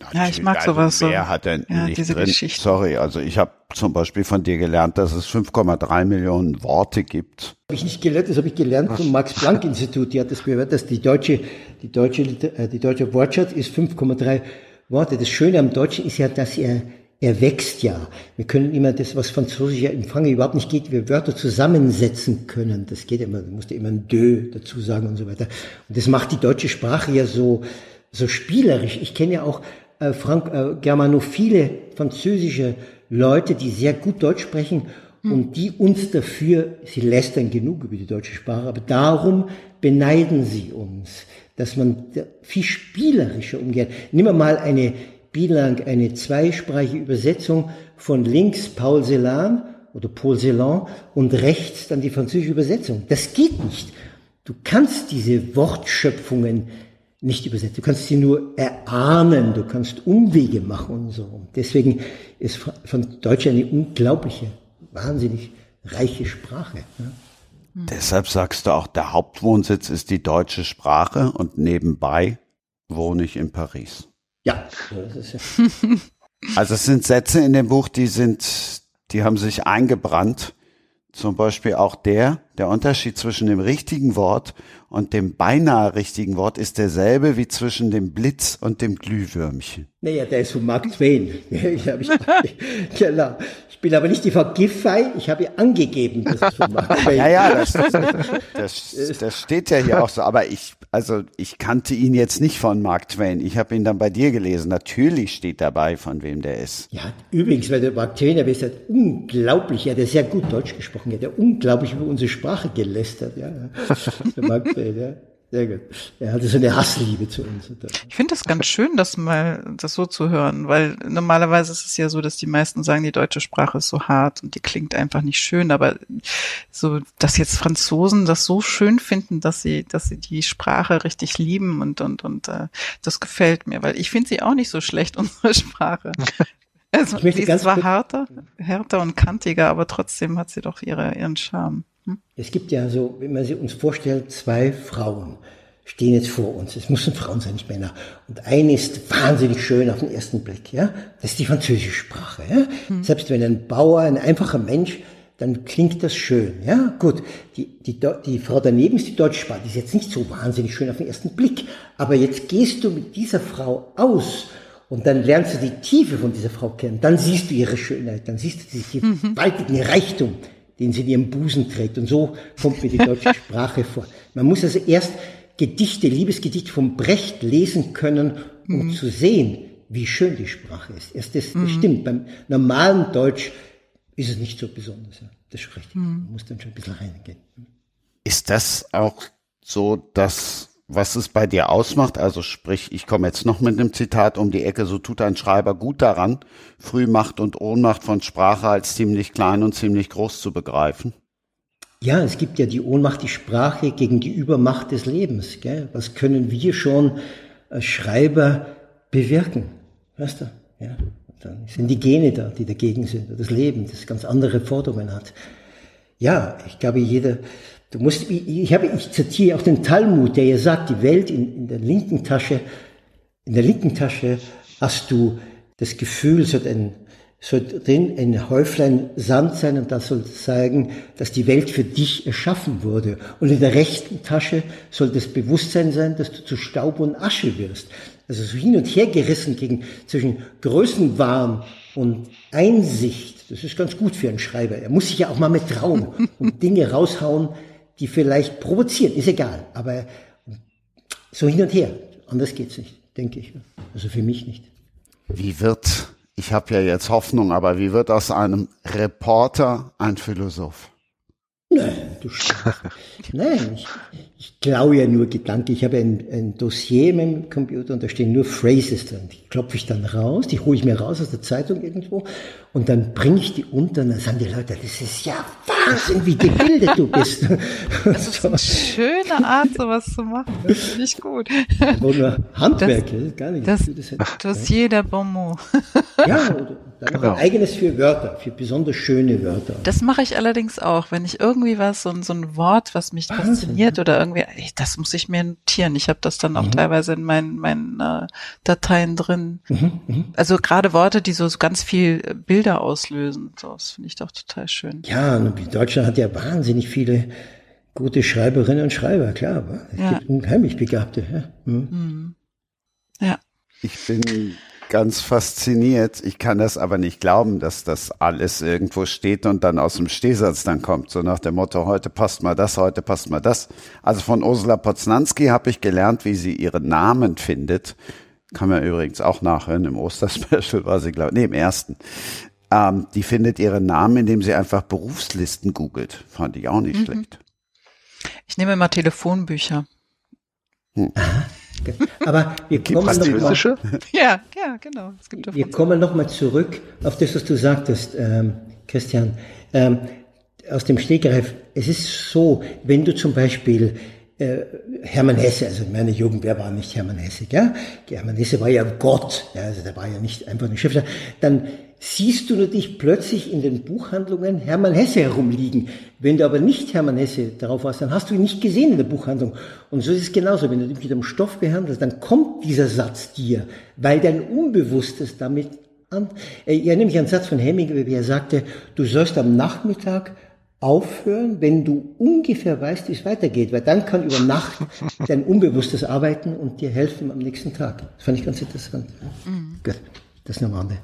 Mm. Ja, ich mag also sowas. Wer hat denn ja, nicht diese drin? Geschichte. Sorry, also ich habe zum Beispiel von dir gelernt, dass es 5,3 Millionen Worte gibt. Habe ich nicht gelernt, das habe ich gelernt vom Max Planck Institut. Die hat das gehört, dass die deutsche, die deutsche, äh, die deutsche Wortschatz ist 5,3 Worte. Das Schöne am Deutschen ist ja, dass er er wächst ja. Wir können immer das, was französischer Empfange überhaupt nicht geht, wir Wörter zusammensetzen können. Das geht immer, du musst immer ein Dö dazu sagen und so weiter. Und das macht die deutsche Sprache ja so, so spielerisch. Ich kenne ja auch äh, Frank, äh, germanophile französische Leute, die sehr gut Deutsch sprechen hm. und die uns dafür, sie lästern genug über die deutsche Sprache, aber darum beneiden sie uns, dass man viel spielerischer umgeht. Nimm mal eine bilang, eine zweisprachige Übersetzung von links Paul Celan oder Paul Celan und rechts dann die französische Übersetzung. Das geht nicht. Du kannst diese Wortschöpfungen nicht übersetzt. Du kannst sie nur erahnen, du kannst Umwege machen und so. Deswegen ist von Deutsch eine unglaubliche, wahnsinnig reiche Sprache. Ja. Deshalb sagst du auch, der Hauptwohnsitz ist die deutsche Sprache und nebenbei wohne ich in Paris. Ja, das ist ja. Also es sind Sätze in dem Buch, die sind, die haben sich eingebrannt. Zum Beispiel auch der, der Unterschied zwischen dem richtigen Wort und dem beinahe richtigen Wort ist derselbe wie zwischen dem Blitz und dem Glühwürmchen. Naja, der ist von Mark Twain. Ich, hab, ich, genau. ich bin aber nicht die Frau Giffey, ich habe angegeben, dass es von Mark Twain Ja, ja, das, das, das steht ja hier auch so. Aber ich, also ich kannte ihn jetzt nicht von Mark Twain. Ich habe ihn dann bei dir gelesen. Natürlich steht dabei, von wem der ist. Ja, übrigens, weil der Mark Twain, der ist unglaublich, er hat sehr gut Deutsch gesprochen, er hat ja unglaublich über unsere Sprache gelästert. Ja. Der Twain, ja. Sehr gut. Er hatte so eine Hassliebe zu uns. Ich finde das ganz schön, das mal das so zu hören, weil normalerweise ist es ja so, dass die meisten sagen, die deutsche Sprache ist so hart und die klingt einfach nicht schön, aber so, dass jetzt Franzosen das so schön finden, dass sie, dass sie die Sprache richtig lieben und und und äh, das gefällt mir, weil ich finde sie auch nicht so schlecht unsere Sprache. Also, sie ist zwar härter, härter und kantiger, aber trotzdem hat sie doch ihre, ihren Charme. Es gibt ja so, wenn man sich uns vorstellt, zwei Frauen stehen jetzt vor uns. Es müssen Frauen sein, nicht Männer. Und eine ist wahnsinnig schön auf den ersten Blick, ja. Das ist die französische Sprache, ja. Mhm. Selbst wenn ein Bauer, ein einfacher Mensch, dann klingt das schön, ja. Gut. Die, die, die Frau daneben ist die deutsche Sprache. Die ist jetzt nicht so wahnsinnig schön auf den ersten Blick. Aber jetzt gehst du mit dieser Frau aus und dann lernst du die Tiefe von dieser Frau kennen. Dann siehst du ihre Schönheit. Dann siehst du die mhm. gewaltigen Reichtum den sie in ihrem Busen trägt. Und so kommt mir die deutsche Sprache vor. Man muss also erst Gedichte, Liebesgedichte vom Brecht lesen können, um mhm. zu sehen, wie schön die Sprache ist. Erst das, mhm. stimmt. Beim normalen Deutsch ist es nicht so besonders. Ja. Das ist richtig. Mhm. Man muss dann schon ein bisschen reingehen. Ist das auch so, dass was es bei dir ausmacht, also sprich, ich komme jetzt noch mit einem Zitat um die Ecke, so tut ein Schreiber gut daran, Frühmacht und Ohnmacht von Sprache als ziemlich klein und ziemlich groß zu begreifen? Ja, es gibt ja die Ohnmacht, die Sprache gegen die Übermacht des Lebens. Gell? Was können wir schon als Schreiber bewirken? Weißt du? Ja, dann sind die Gene da, die dagegen sind, das Leben, das ganz andere Forderungen hat. Ja, ich glaube, jeder, Du musst, ich, habe, ich zitiere auch den Talmud, der ja sagt, die Welt in, in der linken Tasche, in der linken Tasche hast du das Gefühl, es hat ein, soll drin ein Häuflein Sand sein und das soll zeigen, dass die Welt für dich erschaffen wurde. Und in der rechten Tasche soll das Bewusstsein sein, dass du zu Staub und Asche wirst. Also so hin und her gerissen gegen, zwischen Größenwahn und Einsicht. Das ist ganz gut für einen Schreiber. Er muss sich ja auch mal mit trauen und Dinge raushauen, die vielleicht provozieren. Ist egal. Aber so hin und her. Anders geht's nicht, denke ich. Also für mich nicht. Wie wird ich habe ja jetzt Hoffnung, aber wie wird aus einem Reporter ein Philosoph? Nein, du Nein, ich, ich klaue ja nur Gedanken. Ich habe ein, ein Dossier in meinem Computer und da stehen nur Phrases drin. Die klopfe ich dann raus, die hole ich mir raus aus der Zeitung irgendwo und dann bringe ich die unter und dann sagen die Leute, das ist ja Wahnsinn, wie gebildet du bist. Das ist eine schöne Art, sowas zu machen. Das finde ich gut. Nur Handwerk, das, gar nicht. Das, das Dossier der Bonmot. Ja, oder dann genau. ein eigenes für Wörter, für besonders schöne Wörter. Das mache ich allerdings auch, wenn ich irgendwie was, so, so ein Wort, was mich Wahnsinn. fasziniert oder irgendwie, das muss ich mir notieren. Ich habe das dann auch mhm. teilweise in meinen, meinen äh, Dateien drin. Mhm, mh. Also gerade Worte, die so, so ganz viel Bilder auslösen. So, das finde ich doch total schön. Ja, und Deutschland hat ja wahnsinnig viele gute Schreiberinnen und Schreiber, klar. Aber es ja. gibt unheimlich Begabte. Ja. Mhm. mhm. ja. Ich bin ganz fasziniert. Ich kann das aber nicht glauben, dass das alles irgendwo steht und dann aus dem Stehsatz dann kommt. So nach dem Motto, heute passt mal das, heute passt mal das. Also von Ursula Poznanski habe ich gelernt, wie sie ihren Namen findet. Kann man übrigens auch nachhören. Im Osterspecial war sie, glaube ich, nee, im ersten. Ähm, die findet ihren Namen, indem sie einfach Berufslisten googelt. Fand ich auch nicht mhm. schlecht. Ich nehme immer Telefonbücher. Hm. Aber wir kommen noch mal, Ja, ja, genau. Es gibt wir kommen noch mal zurück auf das, was du sagtest, ähm, Christian. Ähm, aus dem Stegreif. Es ist so, wenn du zum Beispiel äh, Hermann Hesse, also in meiner Jugend, wer war nicht Hermann Hesse, ja? Hermann Hesse war ja Gott, ja, also der war ja nicht einfach ein Schriftsteller. Dann siehst du natürlich plötzlich in den Buchhandlungen Hermann Hesse herumliegen. Wenn du aber nicht Hermann Hesse darauf warst, dann hast du ihn nicht gesehen in der Buchhandlung. Und so ist es genauso. Wenn du dich mit einem Stoff behandelst, dann kommt dieser Satz dir, weil dein Unbewusstes damit an. Äh, ich erinnere mich an einen Satz von Hemingway, wie er sagte, du sollst am Nachmittag aufhören, wenn du ungefähr weißt, wie es weitergeht, weil dann kann über Nacht dein Unbewusstes arbeiten und dir helfen am nächsten Tag. Das fand ich ganz interessant. Mhm. Gut, das nur am Rande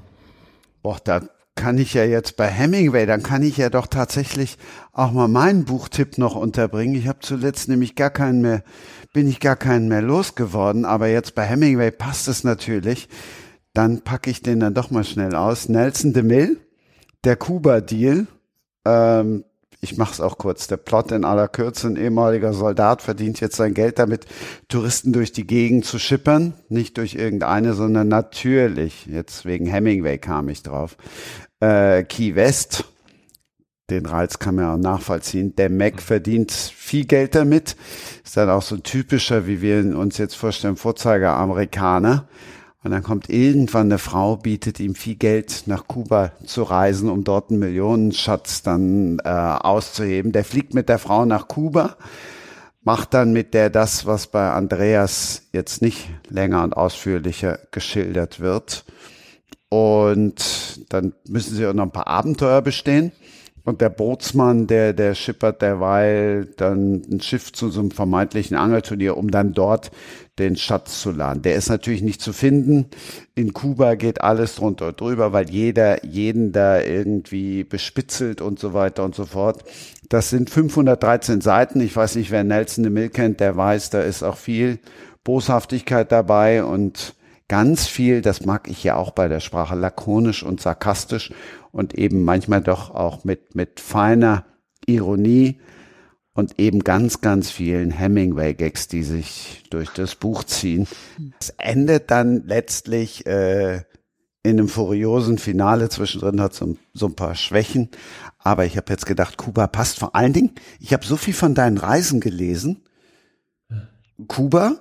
boah, da kann ich ja jetzt bei Hemingway, dann kann ich ja doch tatsächlich auch mal meinen Buchtipp noch unterbringen. Ich habe zuletzt nämlich gar keinen mehr, bin ich gar keinen mehr losgeworden, aber jetzt bei Hemingway passt es natürlich. Dann packe ich den dann doch mal schnell aus. Nelson de Mill, der Kuba-Deal, ähm, ich mache es auch kurz, der Plot in aller Kürze, ein ehemaliger Soldat verdient jetzt sein Geld damit, Touristen durch die Gegend zu schippern. Nicht durch irgendeine, sondern natürlich, jetzt wegen Hemingway kam ich drauf, äh, Key West, den Reiz kann man auch nachvollziehen. Der Mac verdient viel Geld damit. Ist dann auch so ein typischer, wie wir uns jetzt vorstellen, Vorzeiger-Amerikaner. Und dann kommt irgendwann eine Frau, bietet ihm viel Geld nach Kuba zu reisen, um dort einen Millionenschatz dann äh, auszuheben. Der fliegt mit der Frau nach Kuba, macht dann mit der das, was bei Andreas jetzt nicht länger und ausführlicher geschildert wird. Und dann müssen sie auch noch ein paar Abenteuer bestehen. Und der Bootsmann, der, der schippert derweil dann ein Schiff zu so einem vermeintlichen Angelturnier, um dann dort den Schatz zu laden. Der ist natürlich nicht zu finden. In Kuba geht alles drunter und drüber, weil jeder jeden da irgendwie bespitzelt und so weiter und so fort. Das sind 513 Seiten. Ich weiß nicht, wer Nelson de Mille kennt, der weiß, da ist auch viel Boshaftigkeit dabei und ganz viel, das mag ich ja auch bei der Sprache, lakonisch und sarkastisch und eben manchmal doch auch mit, mit feiner Ironie und eben ganz, ganz vielen Hemingway-Gags, die sich durch das Buch ziehen. Es endet dann letztlich äh, in einem furiosen Finale. Zwischendrin hat so, so ein paar Schwächen. Aber ich habe jetzt gedacht, Kuba passt vor allen Dingen. Ich habe so viel von deinen Reisen gelesen. Kuba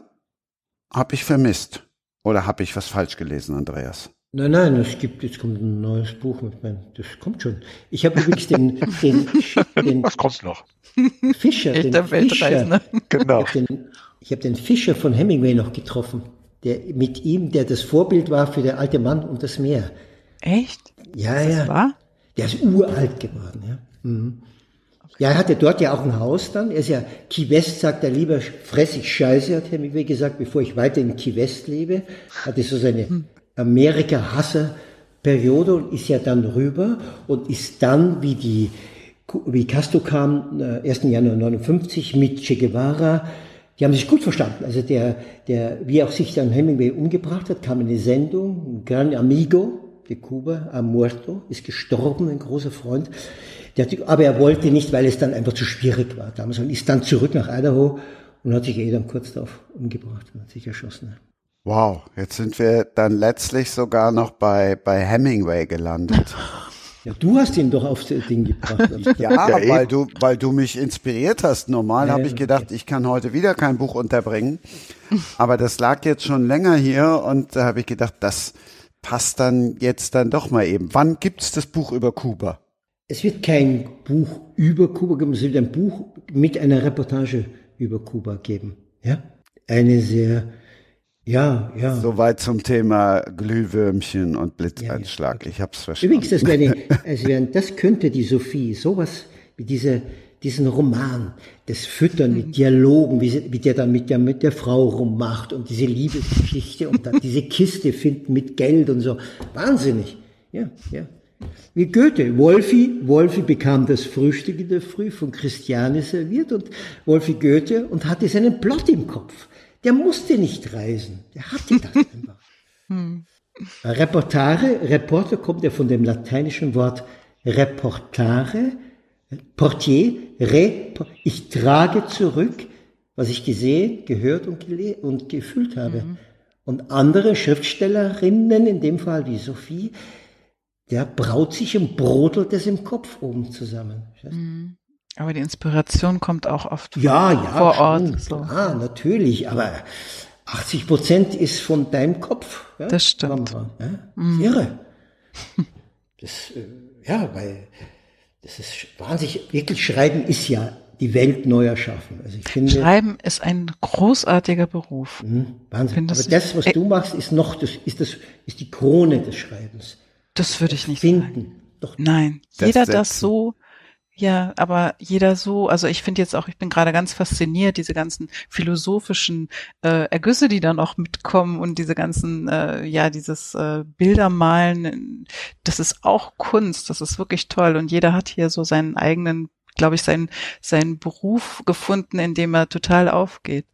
habe ich vermisst. Oder habe ich was falsch gelesen, Andreas? Nein, nein, es gibt, jetzt kommt ein neues Buch mit meinem, das kommt schon. Ich habe übrigens den, den, den Was kommt noch? Fischer, den Fischer. Genau. Ich habe den, hab den Fischer von Hemingway noch getroffen. Der, mit ihm, der das Vorbild war für der alte Mann und das Meer. Echt? Ja, Ist ja. Das wahr? Der ist uralt geworden, ja. Mhm. Ja, er hatte dort ja auch ein Haus dann. Er ist ja, Key West sagt er lieber, fress ich Scheiße, hat Hemingway gesagt, bevor ich weiter in Key West lebe. Hatte so seine hm. Amerika-Hasser-Periode und ist ja dann rüber und ist dann, wie die, wie Castro kam, 1. Äh, Januar 59 mit Che Guevara, die haben sich gut verstanden. Also der, der, wie auch sich dann Hemingway umgebracht hat, kam eine Sendung, ein Gran Amigo de Cuba, ha muerto, ist gestorben, ein großer Freund. Der, aber er wollte nicht, weil es dann einfach zu schwierig war damals und ist dann zurück nach Idaho und hat sich eh dann kurz darauf umgebracht und hat sich erschossen. Wow, jetzt sind wir dann letztlich sogar noch bei, bei Hemingway gelandet. Ja, du hast ihn doch aufs Ding gebracht. ja, ja weil du, weil du mich inspiriert hast. Normal ja, habe ich gedacht, okay. ich kann heute wieder kein Buch unterbringen. Aber das lag jetzt schon länger hier und da habe ich gedacht, das passt dann jetzt dann doch mal eben. Wann gibt's das Buch über Kuba? Es wird kein Buch über Kuba geben, es wird ein Buch mit einer Reportage über Kuba geben. Ja, eine sehr, ja, ja. Soweit zum Thema Glühwürmchen und Blitzeinschlag. Ja, ja, okay. Ich habe es verstanden. Übrigens, das, wäre, also das könnte die Sophie, sowas wie diese, diesen Roman, das Füttern mit mhm. Dialogen, wie, sie, wie der dann mit der, mit der Frau rummacht und diese Liebesgeschichte und dann diese Kiste finden mit Geld und so. Wahnsinnig. Ja, ja. Wie Goethe. Wolfi, Wolfi bekam das Frühstück in der Früh von Christiane serviert und Wolfi Goethe und hatte seinen Plot im Kopf. Der musste nicht reisen. Der hatte das einfach. Hm. Reportare, Reporter kommt ja von dem lateinischen Wort reportare, Portier, re, ich trage zurück, was ich gesehen, gehört und, und gefühlt habe. Mhm. Und andere Schriftstellerinnen, in dem Fall wie Sophie, der braut sich und brodelt es im Kopf oben zusammen. Mhm. Aber die Inspiration kommt auch oft ja, ja, vor Ort. So. Ja, natürlich, aber 80 Prozent ist von deinem Kopf. Ja? Das stimmt. Ja? Mhm. Irre. Das, äh, ja, weil das ist wahnsinnig, wirklich Schreiben ist ja die Welt neu erschaffen. Also ich finde, Schreiben ist ein großartiger Beruf. Mh, Wahnsinn. Aber das, was du machst, ist noch, das ist das, ist die Krone des Schreibens. Das würde ich nicht finden. sagen. Doch. Nein, das jeder das so, ja, aber jeder so, also ich finde jetzt auch, ich bin gerade ganz fasziniert, diese ganzen philosophischen äh, Ergüsse, die dann auch mitkommen und diese ganzen, äh, ja, dieses äh, Bildermalen, das ist auch Kunst, das ist wirklich toll und jeder hat hier so seinen eigenen, glaube ich, seinen, seinen Beruf gefunden, in dem er total aufgeht.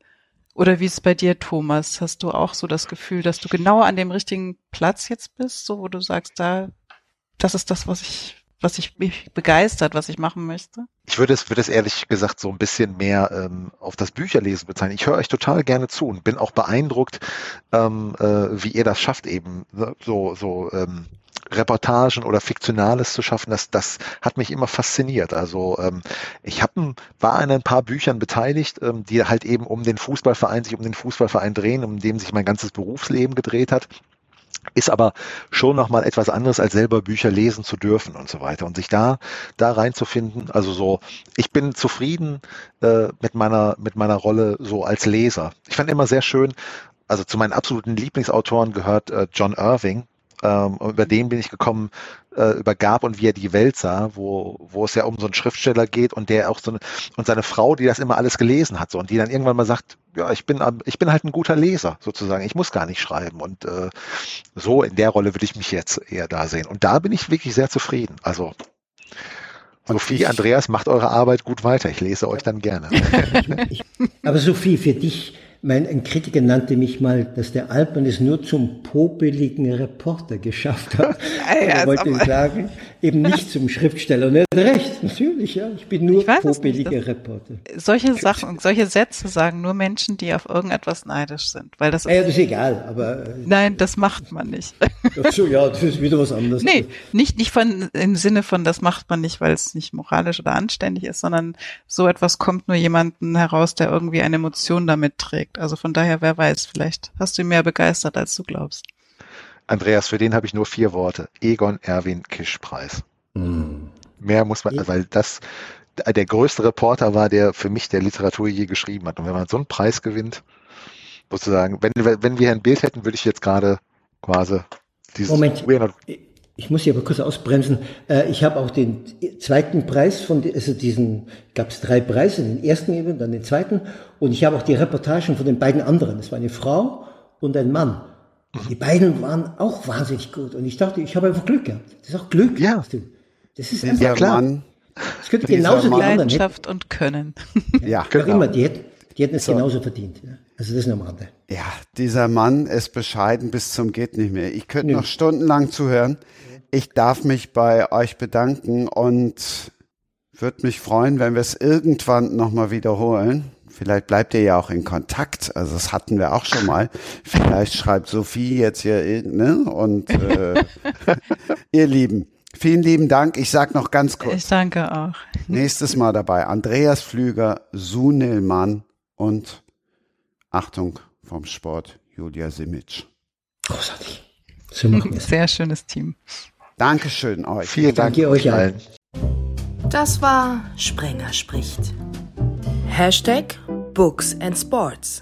Oder wie ist es bei dir, Thomas? Hast du auch so das Gefühl, dass du genau an dem richtigen Platz jetzt bist, so wo du sagst, da, das ist das, was ich was ich mich begeistert, was ich machen möchte? Ich würde es, würde es ehrlich gesagt so ein bisschen mehr ähm, auf das Bücherlesen bezeichnen. Ich höre euch total gerne zu und bin auch beeindruckt, ähm, äh, wie ihr das schafft, eben ne, so, so ähm, Reportagen oder Fiktionales zu schaffen, das, das hat mich immer fasziniert. Also ähm, ich hab, war an ein paar Büchern beteiligt, ähm, die halt eben um den Fußballverein, sich um den Fußballverein drehen, um dem sich mein ganzes Berufsleben gedreht hat ist aber schon nochmal etwas anderes, als selber Bücher lesen zu dürfen und so weiter. Und sich da, da reinzufinden, also so, ich bin zufrieden äh, mit meiner, mit meiner Rolle so als Leser. Ich fand immer sehr schön, also zu meinen absoluten Lieblingsautoren gehört äh, John Irving, ähm, über den bin ich gekommen, äh, über Gab und wie er die Welt sah, wo, wo es ja um so einen Schriftsteller geht und der auch so eine, und seine Frau, die das immer alles gelesen hat so und die dann irgendwann mal sagt, ja, ich bin, ich bin halt ein guter Leser sozusagen, ich muss gar nicht schreiben und äh, so in der Rolle würde ich mich jetzt eher da sehen und da bin ich wirklich sehr zufrieden. Also Sophie, Andreas, macht eure Arbeit gut weiter. Ich lese euch dann gerne. aber Sophie, für dich mein, ein Kritiker nannte mich mal, dass der Altmann es nur zum popeligen Reporter geschafft hat. ja, er wollte sagen, eben nicht zum Schriftsteller. Und er hat recht, natürlich, ja. Ich bin nur popeliger Reporter. Solche Sachen, solche Sätze sagen nur Menschen, die auf irgendetwas neidisch sind. Weil das ist, ja, das ist egal, aber. Äh, Nein, das macht man nicht. Ach so, ja, das ist wieder was anderes. Nee, nicht, nicht von, im Sinne von, das macht man nicht, weil es nicht moralisch oder anständig ist, sondern so etwas kommt nur jemanden heraus, der irgendwie eine Emotion damit trägt. Also von daher, wer weiß, vielleicht hast du ihn mehr begeistert, als du glaubst. Andreas, für den habe ich nur vier Worte. Egon Erwin Kisch-Preis. Mm. Mehr muss man, weil das der größte Reporter war, der für mich der Literatur je geschrieben hat. Und wenn man so einen Preis gewinnt, sozusagen, wenn, wenn wir ein Bild hätten, würde ich jetzt gerade quasi dieses Moment. Ich muss hier aber kurz ausbremsen. Äh, ich habe auch den zweiten Preis von, also diesen, gab es drei Preise, den ersten eben, dann den zweiten. Und ich habe auch die Reportagen von den beiden anderen. Das war eine Frau und ein Mann. Die beiden waren auch wahnsinnig gut. Und ich dachte, ich habe einfach Glück gehabt. Das ist auch Glück. Ja. Das ist einfach klar. Mann, das könnte genauso die anderen Leidenschaft und Können. Ja, genau. Immer, die hätten, die hätten es so. genauso verdient. Ja. Also das ist nur am Rande. Ja, dieser Mann ist bescheiden bis zum geht nicht mehr. Ich könnte noch stundenlang zuhören. Ich darf mich bei euch bedanken und würde mich freuen, wenn wir es irgendwann nochmal wiederholen. Vielleicht bleibt ihr ja auch in Kontakt. Also das hatten wir auch schon mal. Vielleicht schreibt Sophie jetzt hier, ne? Und äh, ihr Lieben, vielen lieben Dank. Ich sag noch ganz kurz. Ich danke auch. Nächstes Mal dabei Andreas Flüger, Sunil Mann und Achtung vom Sport Julia Simic. Großartig. So machen Sehr schönes Team. Dankeschön euch. Vielen Dank Danke euch allen. Das war Sprenger spricht. Hashtag Books and Sports.